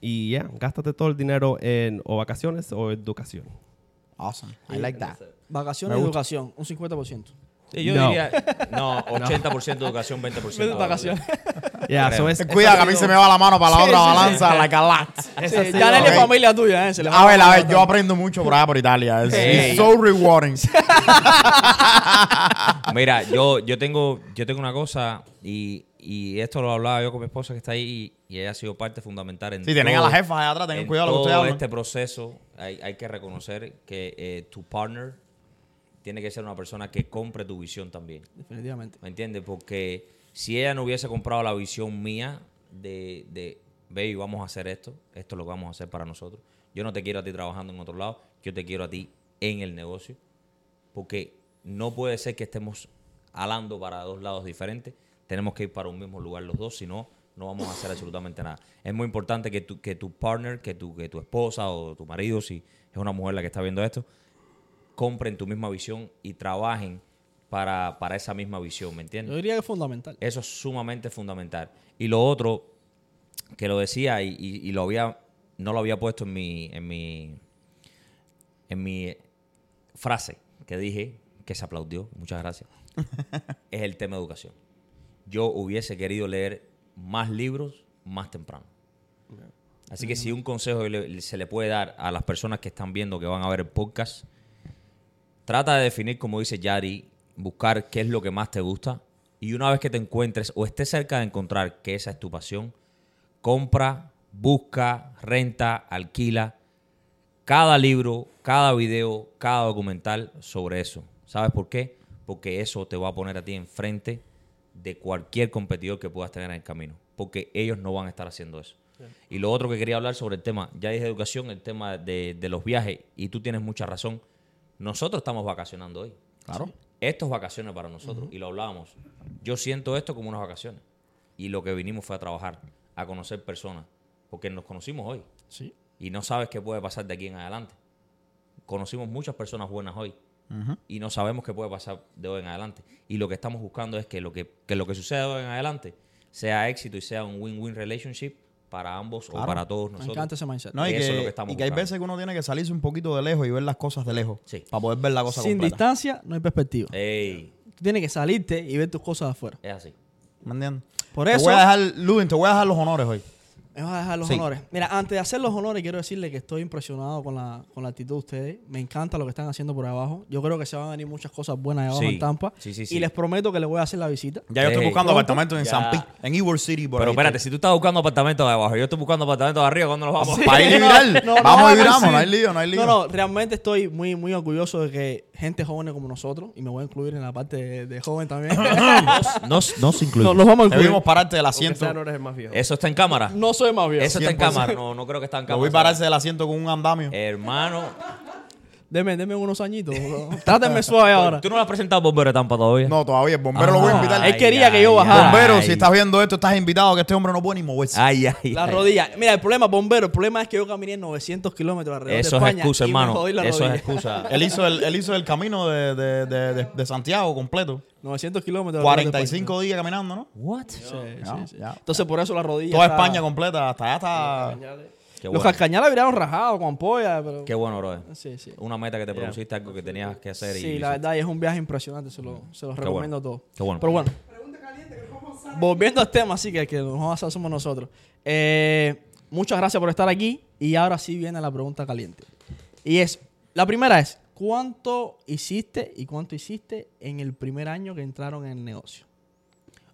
y ya, gástate todo el dinero en o vacaciones o educación. Awesome. I like that. Vacaciones y educación, un 50%. Sí, yo No. diría, no, 80% educación, 20% Vacaciones. Ya, Creo. so es- Cuida que a mí se me va la mano para la Sí, otra sí, sí. balanza, like a lot. Sí, sí, ya es familia tuya, ¿eh? Se le va A ver, a ver, yo aprendo mucho por allá por Italia. Es so rewarding. Mira, yo, yo, tengo, yo tengo una cosa y, y esto lo hablaba yo con mi esposa que está ahí y, y ella ha sido parte fundamental en Si tienen a todo- las jefas allá atrás, tengan en cuidado lo que ustedes hablan. este proceso hay, hay que reconocer que eh, tu partner tiene que ser una persona que compre tu visión también. Definitivamente. ¿Me entiendes? Porque si ella no hubiese comprado la visión mía de, de, baby, vamos a hacer esto, esto es lo que vamos a hacer para nosotros. Yo no te quiero a ti trabajando en otro lado, yo te quiero a ti en el negocio. Porque no puede ser que estemos alando para dos lados diferentes. Tenemos que ir para un mismo lugar los dos, si no, no vamos a hacer absolutamente nada. Es muy importante que tu, que tu partner, que tu, que tu esposa o tu marido, si es una mujer la que está viendo esto, compren tu misma visión y trabajen para, para esa misma visión, ¿me entiendes? Yo diría que es fundamental. Eso es sumamente fundamental. Y lo otro, que lo decía y, y- y lo había, no lo había puesto en mi, en mi, en mi frase que dije, que se aplaudió, muchas gracias, es el tema de educación. Yo hubiese querido leer más libros más temprano. Así que si un consejo se le puede dar a las personas que están viendo, que van a ver el podcast, trata de definir, como dice Yari, buscar qué es lo que más te gusta. Y una vez que te encuentres o estés cerca de encontrar que esa es tu pasión, compra, busca, renta, alquila cada libro, cada video, cada documental sobre eso. ¿Sabes por qué? Porque eso te va a poner a ti enfrente de cualquier competidor que puedas tener en el camino. Porque ellos no van a estar haciendo eso. Y lo otro que quería hablar sobre el tema, ya dije educación, el tema de, de los viajes, y tú tienes mucha razón. Nosotros estamos vacacionando hoy. Claro. Esto es vacaciones para nosotros, y lo hablábamos. Yo siento esto como unas vacaciones. Y lo que vinimos fue a trabajar, a conocer personas, porque nos conocimos hoy. Sí. Y no sabes qué puede pasar de aquí en adelante. Conocimos muchas personas buenas hoy. Y no sabemos qué puede pasar de hoy en adelante. Y lo que estamos buscando es que lo que, que lo que suceda de hoy en adelante sea éxito y sea un win-win relationship para ambos o para todos Me nosotros. encanta ese mindset. No, y, Eso es que, lo que estamos y que hay buscando. veces que uno tiene que salirse un poquito de lejos y ver las cosas de lejos. Sí. Para poder ver la cosa Sin completa. distancia no hay perspectiva. Ey, Tú tienes que salirte y ver tus cosas afuera. es así. ¿Me entiendes? Por Te eso- voy a dejar, Ludin, te voy a dejar los honores hoy. Me vas a dejar los Sí. honores. Mira, antes de hacer los honores, quiero decirle que estoy impresionado con la, con la actitud de ustedes. Me encanta lo que están haciendo por abajo. Yo creo que se van a venir muchas cosas buenas ahí abajo Sí. en Tampa. Sí, sí, sí. Y les prometo que les voy a hacer la visita. Ya yo estoy Ey, buscando pronto, apartamentos en ya. San Pi, en Ybor City. Por Pero ahí. espérate, si tú estás buscando apartamentos de abajo, yo estoy buscando apartamentos de arriba, ¿cuándo nos vamos? Para ir No, vibrar. no, no, Vamos a no, vibramos, sí. no hay lío, no hay lío. No, no, realmente estoy muy, muy orgulloso de que gente joven como nosotros, y me voy a incluir en la parte de, de joven también. No, no se incluye. no, los vamos a incluir. Debimos pararte del asiento. sea, no eres el más viejo. Eso está en cámara. No soy más viejo. Eso está en 100%. cámara. No, no creo que está en cámara. voy a pararse del asiento con un andamio. Hermano, Deme, deme unos añitos. bro. Trátenme suave ahora. ¿Tú no lo has presentado Bombero de Tampa todavía? No, todavía el bombero lo voy a Ah, invitar. Él quería que yo bajara. Bombero, ay. si estás viendo esto, estás invitado, que este hombre no puede ni moverse. Ay, ay, La ay. rodilla. Mira, el problema, bombero, el problema es que yo caminé 900 kilómetros alrededor Eso de es España. excusa, y me hermano. jodí la Eso es rodilla. excusa. Él hizo el, él hizo el camino de, de, de, de- de Santiago completo. 900 kilómetros. alrededor de 45 días caminando, ¿no? What? España. Sí, sí, sí. Entonces, por eso la rodilla. Toda está- España completa, hasta allá está. Qué Los bueno. cascañales viraron rajados con ampolla, pero. Qué bueno, bro. Sí, sí. Una meta que te propusiste, algo que tenías que hacer. y Sí, la verdad, y es un viaje impresionante. Se, lo, se los Qué recomiendo a todos. Qué bueno. Pero bueno. Volviendo al tema, sí, que, que los vamos a hacer somos nosotros. Eh, muchas gracias por estar aquí. Y ahora sí viene la pregunta caliente. Y es: la primera es, ¿cuánto hiciste y cuánto hiciste en el primer año que entraron en el negocio?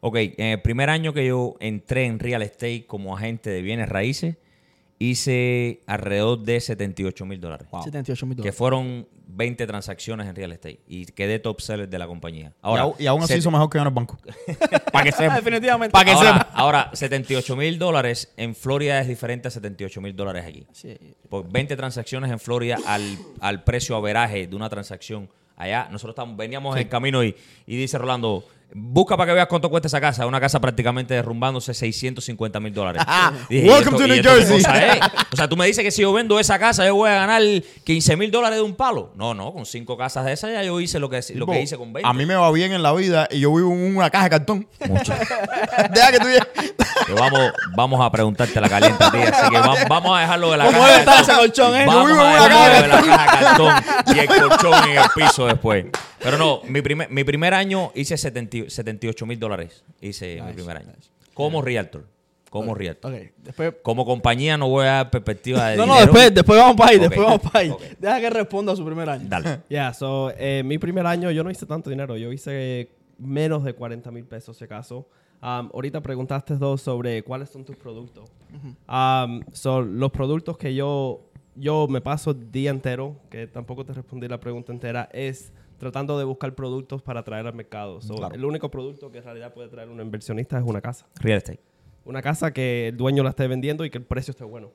Ok, en el primer año que yo entré en real estate como agente de bienes raíces, hice alrededor de 78 mil dólares. 78 mil Que dólares. fueron 20 transacciones en real estate. Y quedé top seller de la compañía. Y, Ahora, y aún así hizo mejor que yo en el banco. Para que sepa. Definitivamente. Pa' que ahora, sepa. ahora, 78 mil dólares en Florida es diferente a 78 mil dólares aquí. Sí. Por 20 transacciones en Florida al, al precio averaje de una transacción allá. Nosotros estamos, veníamos en el camino y, y dice Rolando, busca para que veas cuánto cuesta esa casa. Una casa prácticamente derrumbándose 650 mil dólares. ¿y Welcome to New Jersey. O sea, tú me dices que si yo vendo esa casa yo voy a ganar 15 mil dólares de un palo. No, no, con cinco casas de esas ya yo hice lo que, lo que hice con 20. A mí me va bien en la vida y yo vivo en una caja de cartón. Mucho. Deja que tú vamos, vamos a preguntarte la caliente a ti, así que vamos, vamos a dejarlo de la ¿Cómo caja de cartón. colchón, eh? Vamos a dejarlo de la caja de cartón y el colchón en el piso después. Pero no, mi primer, mi primer año hice 70 78 mil dólares. Hice mi primer año. Como realtor. Como realtor. Ok, después. Como compañía no voy a dar perspectiva de No, no, dinero. después, después vamos para ahí, después vamos para ahí. Deja que responda a su primer año. Dale. Yeah, so, eh, mi primer año yo no hice tanto dinero. Yo hice menos de 40 mil pesos, si acaso. Um, ahorita preguntaste dos sobre cuáles son tus productos. Um, so, los productos que yo, yo me paso el día entero, que tampoco te respondí la pregunta entera, es tratando de buscar productos para traer al mercado. So, Claro. El único producto que en realidad puede traer un inversionista es una casa. Real estate. Una casa que el dueño la esté vendiendo y que el precio esté bueno.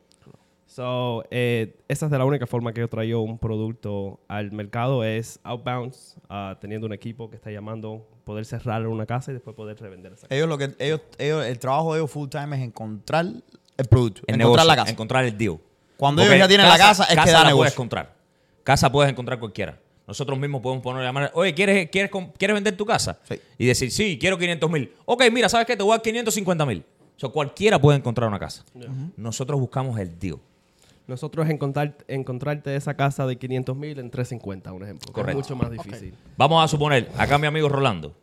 So, eh, esa es de la única forma que yo traigo un producto al mercado es outbounds, ah, teniendo un equipo que está llamando, poder cerrar una casa y después poder revender esa casa. Ellos lo que ellos, ellos, el trabajo de ellos full time es encontrar el producto, El encontrar negocio, la casa. Encontrar el deal. Cuando Porque ellos ya tienen la casa, es que da la negocio. puedes encontrar. Casa puedes encontrar cualquiera. Nosotros mismos podemos poner la mano. Oye, ¿quieres, quieres, ¿quieres vender tu casa? Sí. Y decir, sí, quiero 500 mil. Ok, mira, ¿sabes qué? Te voy a dar 550 mil. O sea, cualquiera puede encontrar una casa. Nosotros buscamos el deal. Nosotros encontrar, encontrarte esa casa de 500 mil en 350, un ejemplo. Correcto. Es mucho más difícil. Vamos a suponer, acá mi amigo Rolando,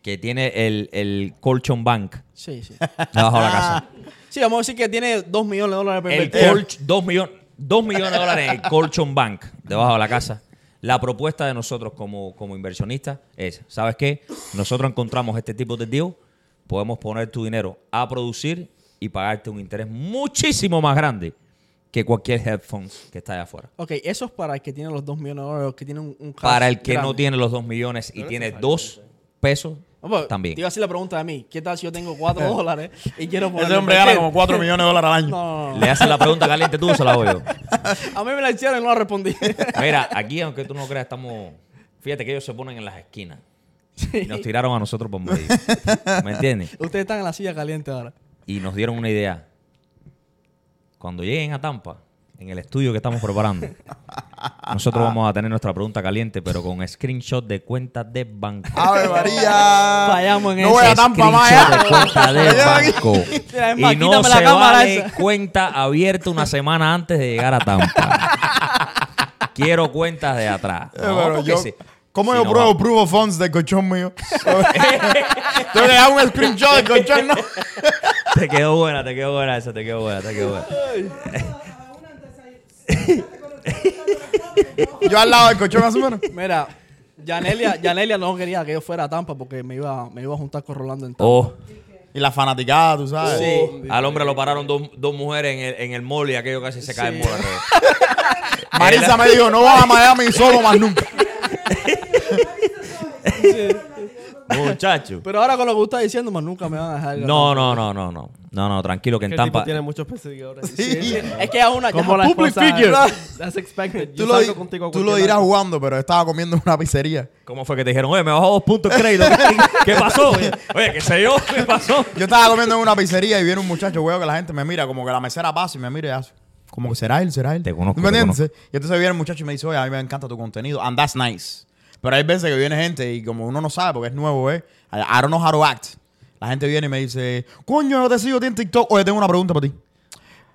que tiene el, el colchon bank Sí, sí. debajo de la casa. Sí, vamos a decir que tiene 2 millones de dólares El colch, dos, millones, dos millones de dólares en el colchon bank debajo de la casa. La propuesta de nosotros como, como inversionistas es, ¿sabes qué? Nosotros encontramos este tipo de deal, podemos poner tu dinero a producir y pagarte un interés muchísimo más grande que cualquier funds que está allá afuera. Ok, eso es para el que tiene los 2 millones de dólares, que tiene un, un Para el que no tiene los dos millones y tiene dos pesos, No, también. Te iba a hacer la pregunta de mí. ¿Qué tal si yo tengo 4 dólares y quiero poner Ese hombre gana como 4 millones de dólares al año. No, no, no. Le haces la pregunta caliente tú o se la hago yo. A mí me la hicieron y no la respondí. Mira, aquí, aunque tú no creas, estamos. Fíjate que ellos se ponen en las esquinas. Y nos tiraron a nosotros por medio. ¿Me entiendes? Ustedes están en la silla caliente ahora. Y nos dieron una idea. Cuando lleguen a Tampa, en el estudio que estamos preparando, nosotros vamos a tener nuestra pregunta caliente, pero con screenshot de cuentas de banco. ¡Ave María! Fallamos en no voy a Tampa más allá. de cuenta de banco. Y no quítame se la cámara vale esa. cuenta abierta una semana antes de llegar a Tampa. Quiero cuentas de atrás. Eh, No, porque yo- ¿Cómo si yo no pruebo va- proof of funds del colchón mío? Tengo que dar un screenshot del colchón, ¿no? Te quedó buena, te quedó buena esa, te quedó buena, te quedó buena. Yo al lado del colchón más o menos. Mira, Yanelia, Yanelia no quería que yo fuera a Tampa porque me iba, me iba a juntar con Rolando en Tampa. Oh, Y la fanaticada, tú sabes. Sí. al hombre lo pararon dos, dos mujeres en el, en el mall y aquello casi se cae en Sí. bola. Marisa me dijo, no vas a Miami solo más nunca. Muchacho. Pero ahora con lo que usted está diciendo, más nunca me van a dejar. No, no, no, no, no. No, no, tranquilo que en Tampa. tiene muchos perseguidores. Sí. Es que es una Como la Public figure. That's expected. Tú Yo lo, contigo tú lo lado. jugando, pero estaba comiendo en una pizzería. ¿Cómo fue que te dijeron, oye, me bajó dos puntos crédito? ¿Qué pasó? Oye, qué sé yo, ¿qué pasó? Yo estaba comiendo en una pizzería y viene un muchacho, veo que la gente me mira, como que la mesera pasa y me mira y hace. Como que será él, será él. Te conozco, ¿Tú me entiendes? Y entonces viene el muchacho y me dice, oye, a mí me encanta tu contenido. And that's nice. Pero hay veces que viene gente y como uno no sabe porque es nuevo, ¿eh? I don't know how to act. La gente viene y me dice, coño, yo te sigo en TikTok. Oye, tengo una pregunta para ti.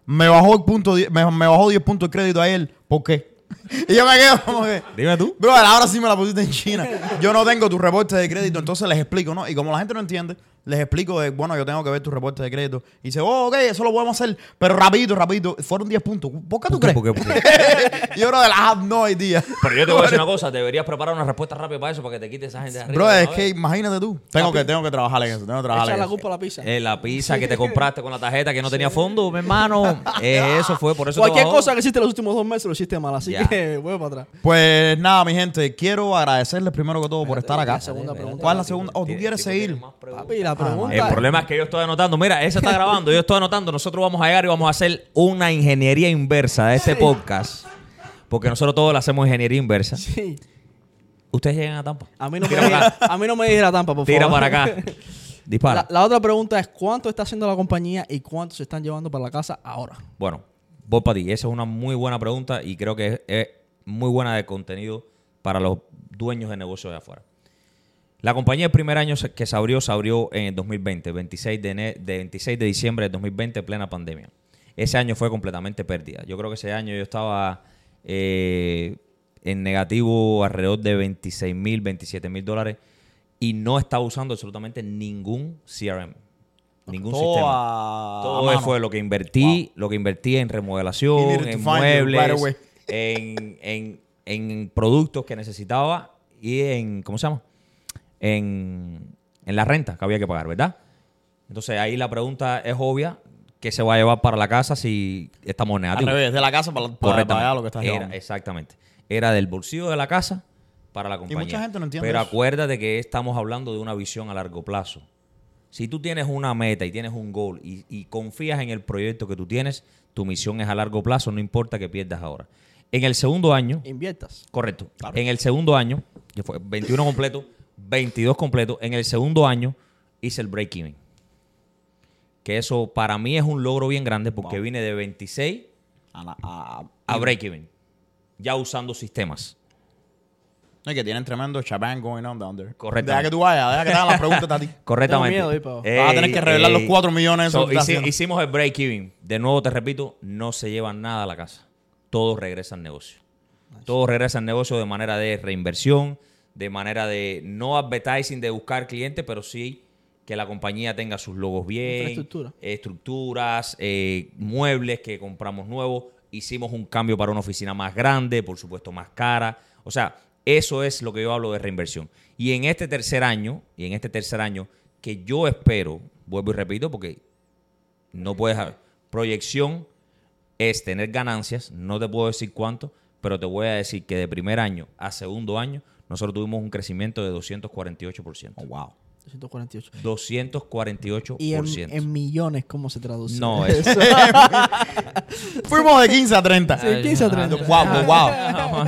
Me bajó el punto, me, me bajó 10 puntos de crédito a él. ¿Por qué? y yo me quedo como que... Dime tú. Bro, ahora sí me la pusiste en China. Yo no tengo tu reporte de crédito, entonces les explico, ¿no? Y como la gente no entiende, les explico de, bueno, yo tengo que ver tu reporte de crédito. Y dice, oh, ok, eso lo podemos hacer, pero rapidito, rapidito. Fueron 10 puntos. ¿Por qué tú ¿Por qué? crees? ¿Por qué? ¿Por qué? yo, bro, I have no idea. Pero yo te voy a decir una cosa, deberías preparar una respuesta rápida para eso, para que te quites esa gente de arriba. Bro, de es que imagínate tú. Tengo que, tengo que trabajar en eso, tengo que trabajar Echa en la eso. culpa a la pizza. Eh, la pizza que te compraste con la tarjeta que no tenía fondo, mi hermano. eh, eso fue, por eso Cualquier cosa que hiciste los últimos dos meses lo hiciste mal, así Ya. que vuelve para atrás. Pues nada, mi gente, quiero agradecerles primero que todo por estar acá. la segunda pregunta. ¿Cuál es la segunda? Oh, ¿tú quieres seguir? más preguntas. Papi, la pregunta El problema es que yo estoy anotando. Mira, ese está grabando, yo estoy anotando. Nosotros vamos a llegar y vamos a hacer una ingeniería inversa de este podcast. Porque nosotros todos le hacemos ingeniería inversa. Sí. Ustedes llegan a Tampa. A mí no me Tira diga, a mí no me diga Tampa, por Tira favor. para acá. Dispara. La, la otra pregunta es cuánto está haciendo la compañía y cuánto se están llevando para la casa ahora. Bueno, voy. Esa es una muy buena pregunta y creo que es, muy buena de contenido para los dueños de negocios de afuera. La compañía el primer año que se abrió, se abrió en el 2020, 26 de, de 26 de diciembre de 2020, plena pandemia. Ese año fue completamente pérdida. Yo creo que ese año yo estaba eh, en negativo alrededor de 26 mil, 27 mil dólares y no estaba usando absolutamente ningún CRM, ningún Todo sistema. a- Todo fue lo que invertí, lo que invertí en remodelación, en muebles, en, en- en productos que necesitaba y en, ¿cómo se llama? En, en la renta que había que pagar, ¿verdad? Entonces ahí la pregunta es obvia, ¿qué se va a llevar para la casa si estamos Al negativos? revés, de la casa para, para, Correctamente. para allá lo que estás Era, llevando. exactamente. Era del bolsillo de la casa para la compañía. mucha gente no entiende Pero eso. acuérdate que estamos hablando de una visión a largo plazo. Si tú tienes una meta y tienes un goal y, y confías en el proyecto que tú tienes, tu misión es a largo plazo, no importa que pierdas ahora. En el segundo año, Inviertas. correcto, en el segundo año, que fue 21 completo, 22 completo, en el segundo año hice el break-even. Que eso para mí es un logro bien grande porque vine de 26 A la- a- a break-even, ya usando sistemas. No, y que tienen tremendo chabang going on down there. Correcto. Deja que tú vayas, deja que te hagan las preguntas a ti. Correctamente. Tengo miedo. Vas a tener que revelar los 4 millones So, hici- hicimos el break-even. De nuevo te repito, no se llevan nada a la casa. Todo regresa al negocio. Todo regresa al negocio de manera de reinversión, de manera de no advertising, de buscar clientes, pero sí que la compañía tenga sus logos bien, Infraestructura. estructuras, eh, muebles que compramos nuevos. Hicimos un cambio para una oficina más grande, por supuesto más cara. O sea, eso es lo que yo hablo de reinversión. Y en este tercer año, y en este tercer año, que yo espero, vuelvo y repito, porque no puedes haber. Proyección es tener ganancias, no te puedo decir cuánto, pero te voy a decir que de primer año a segundo año, nosotros tuvimos un crecimiento de 248%. Oh, wow. 248. 248%. Y en, en millones, ¿cómo se traduce? No, es- Fuimos de 15 a 30. Sí, 15 a 30. Wow, wow.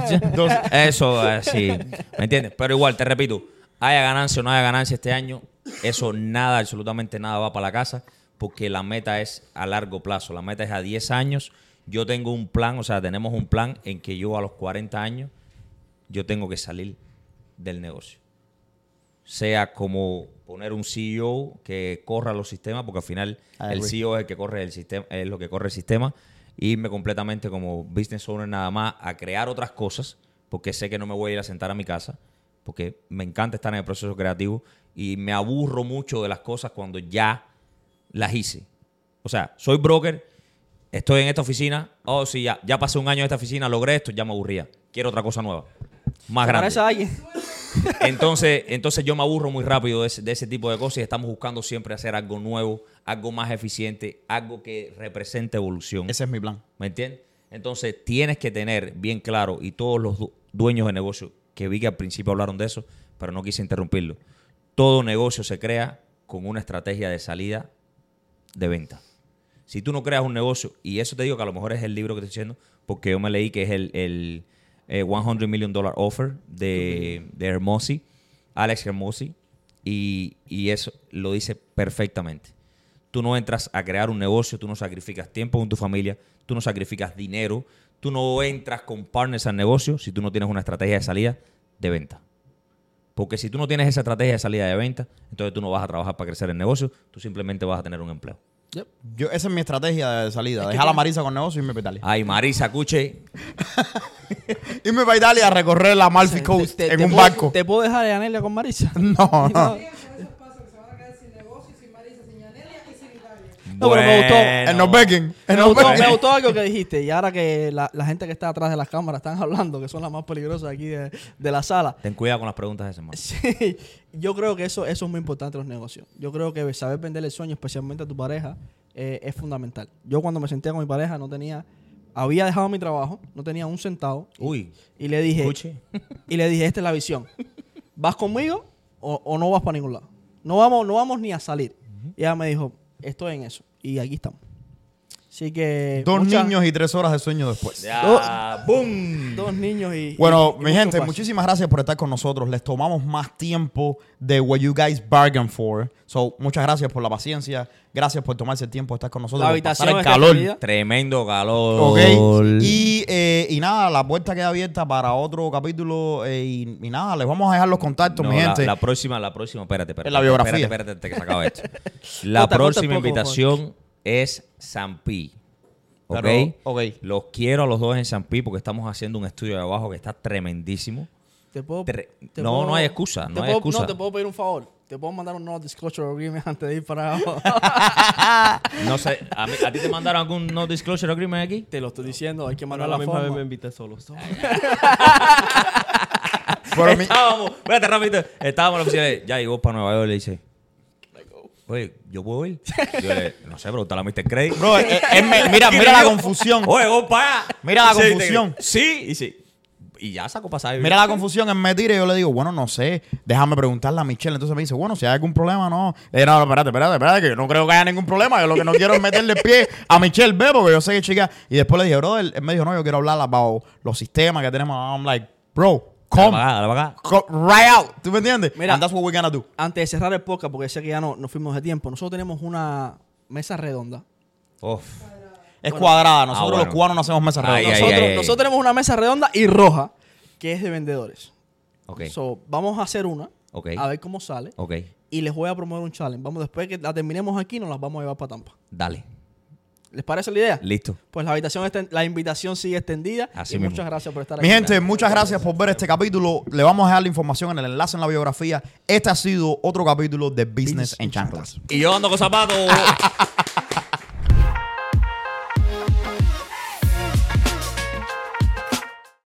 Eso, eh, sí. ¿Me entiendes? Pero igual, te repito, haya ganancia o no haya ganancia este año, eso nada, absolutamente nada va para la casa, porque la meta es a largo plazo. La meta es a 10 años. Yo tengo un plan, o sea, tenemos un plan en que yo a los 40 años, yo tengo que salir del negocio. Sea como poner un CEO que corra los sistemas, porque al final I el. CEO es el que corre el sistema, es lo que corre el sistema, e irme completamente como business owner nada más a crear otras cosas, porque sé que no me voy a ir a sentar a mi casa, porque me encanta estar en el proceso creativo y me aburro mucho de las cosas cuando ya las hice. O sea, soy broker, estoy en esta oficina, oh sí, ya, ya pasé un año en esta oficina, logré esto, ya me aburría. Quiero otra cosa nueva, más grande. Entonces, entonces yo me aburro muy rápido de ese, de ese tipo de cosas y estamos buscando siempre hacer algo nuevo, algo más eficiente, algo que represente evolución. Ese es mi plan. ¿Me entiendes? Entonces tienes que tener bien claro, y todos los du- dueños de negocio, que vi que al principio hablaron de eso, pero no quise interrumpirlo. Todo negocio se crea con una estrategia de salida de venta. Si tú no creas un negocio, y eso te digo que a lo mejor es el libro que te estoy diciendo, porque yo me leí que es el, el eh, 100 Million Dollar Offer de, de Hermosi, Alex Hermosi, y, y eso lo dice perfectamente. Tú no entras a crear un negocio, tú no sacrificas tiempo con tu familia, tú no sacrificas dinero, tú no entras con partners al negocio si tú no tienes una estrategia de salida de venta. Porque si tú no tienes esa estrategia de salida de venta, entonces tú no vas a trabajar para crecer el negocio, tú simplemente vas a tener un empleo. Yep. Yo, esa es mi estrategia de salida. Es que Dejar a Marisa con negocio y irme para Italia. Ay, Marisa, escuche. Irme para Italia a recorrer la Amalfi Coast Te- en te un puedo- barco. ¿Te puedo dejar a Anelia con Marisa? No, no. Con esos pasos que se van a quedar sin negocio, sin Marisa, sin Yanelia y sin No, pero me gustó. En los Becken. En Me los gustó, me gustó algo que dijiste. Y ahora que la, la gente que está atrás de las cámaras están hablando, que son las más peligrosas aquí de, de la sala. Ten cuidado con las preguntas de ese man. Sí, yo creo que eso, eso es muy importante en los negocios. Yo creo que saber vender el sueño, especialmente a tu pareja, eh, es fundamental. Yo cuando me senté con mi pareja no tenía, había dejado mi trabajo, no tenía un centavo. Uy, Y le dije, escuche. y le dije, esta es la visión. ¿Vas conmigo o, o no vas para ningún lado? No vamos, no vamos ni a salir. Y ella me dijo, estoy en eso. Y aquí estamos. Así que... Dos muchas- niños y tres horas de sueño después. Ya, boom. Dos niños y... Bueno, y- y mi gente, muchísimas gracias por estar con nosotros. Les tomamos más tiempo de what you guys bargained for. So, muchas gracias por la paciencia. Gracias por tomarse el tiempo de estar con nosotros. La habitación pasar el calor. Tremendo calor. Ok. Y, eh, y nada, la puerta queda abierta para otro capítulo. eh, y, y nada, les vamos a dejar los contactos, No, mi la, gente. la próxima, la próxima, espérate, espérate. En la biografía. Espérate, espérate, que se acaba esto. La próxima poco, invitación es Sampi. ¿Ok? Pero, ok. Los quiero a los dos en Sampi porque estamos haciendo un estudio de abajo que está tremendísimo. ¿Te puedo, Tre- te no, puedo- no hay excusa, te no hay puedo- excusa. No, te puedo pedir un favor. Te puedo mandar un no disclosure agreement antes de ir para abajo. No sé, ¿a, mí- a ti te mandaron algún no disclosure agreement aquí? te lo estoy diciendo, hay que mandar la la misma vez me forma. invité solo. Estábamos, espérate rápido, estábamos en la oficina de, ya llegó para Nueva York y le dice, oye, ¿yo puedo ir? Yo le, no sé, preguntar a Mr. Craig. Bro, eh, eh, mira, mira la confusión. Oye, allá. Mira la Sí, te- confusión. Sí, y sí. Y ya sacó pasaje. Mira la confusión en me tire. Yo le digo, bueno, no sé. Déjame preguntarle a Michelle. Entonces me dice, bueno, si hay algún problema, no. Le digo, no, no, espérate, espérate, espérate, que yo no creo que haya ningún problema. Yo lo que no quiero es meterle el pie a Michelle B, porque yo sé que chica. Y después le dije, bro, él, él me dijo, no, yo quiero hablar about los sistemas que tenemos. I'm like, bro, Dale come. para acá, dale para acá. co- right out. ¿Tú me entiendes? Mira. And that's what we're gonna do. Antes de cerrar el podcast, porque sé que ya no, nos fuimos de tiempo, nosotros tenemos una mesa redonda. Uf. Es cuadrada. Nosotros bueno. los cubanos no hacemos ay, nosotros, ay, ay. nosotros tenemos una mesa redonda y roja, que es de vendedores. Ok, So, vamos a hacer una, ok, a ver cómo sale. ok. Y les voy a promover un challenge. Vamos, después que la terminemos aquí, nos las vamos a llevar para Tampa. Dale, ¿Les parece la idea? listo. Pues la habitación la invitación sigue extendida. Así y mismo. muchas gracias por estar Mi aquí. gente, muchas gracias por ver este capítulo. Le vamos a dejar la información en el enlace en la biografía. Este ha sido otro capítulo de Business, Business en en Chanclas. Y yo ando con zapatos.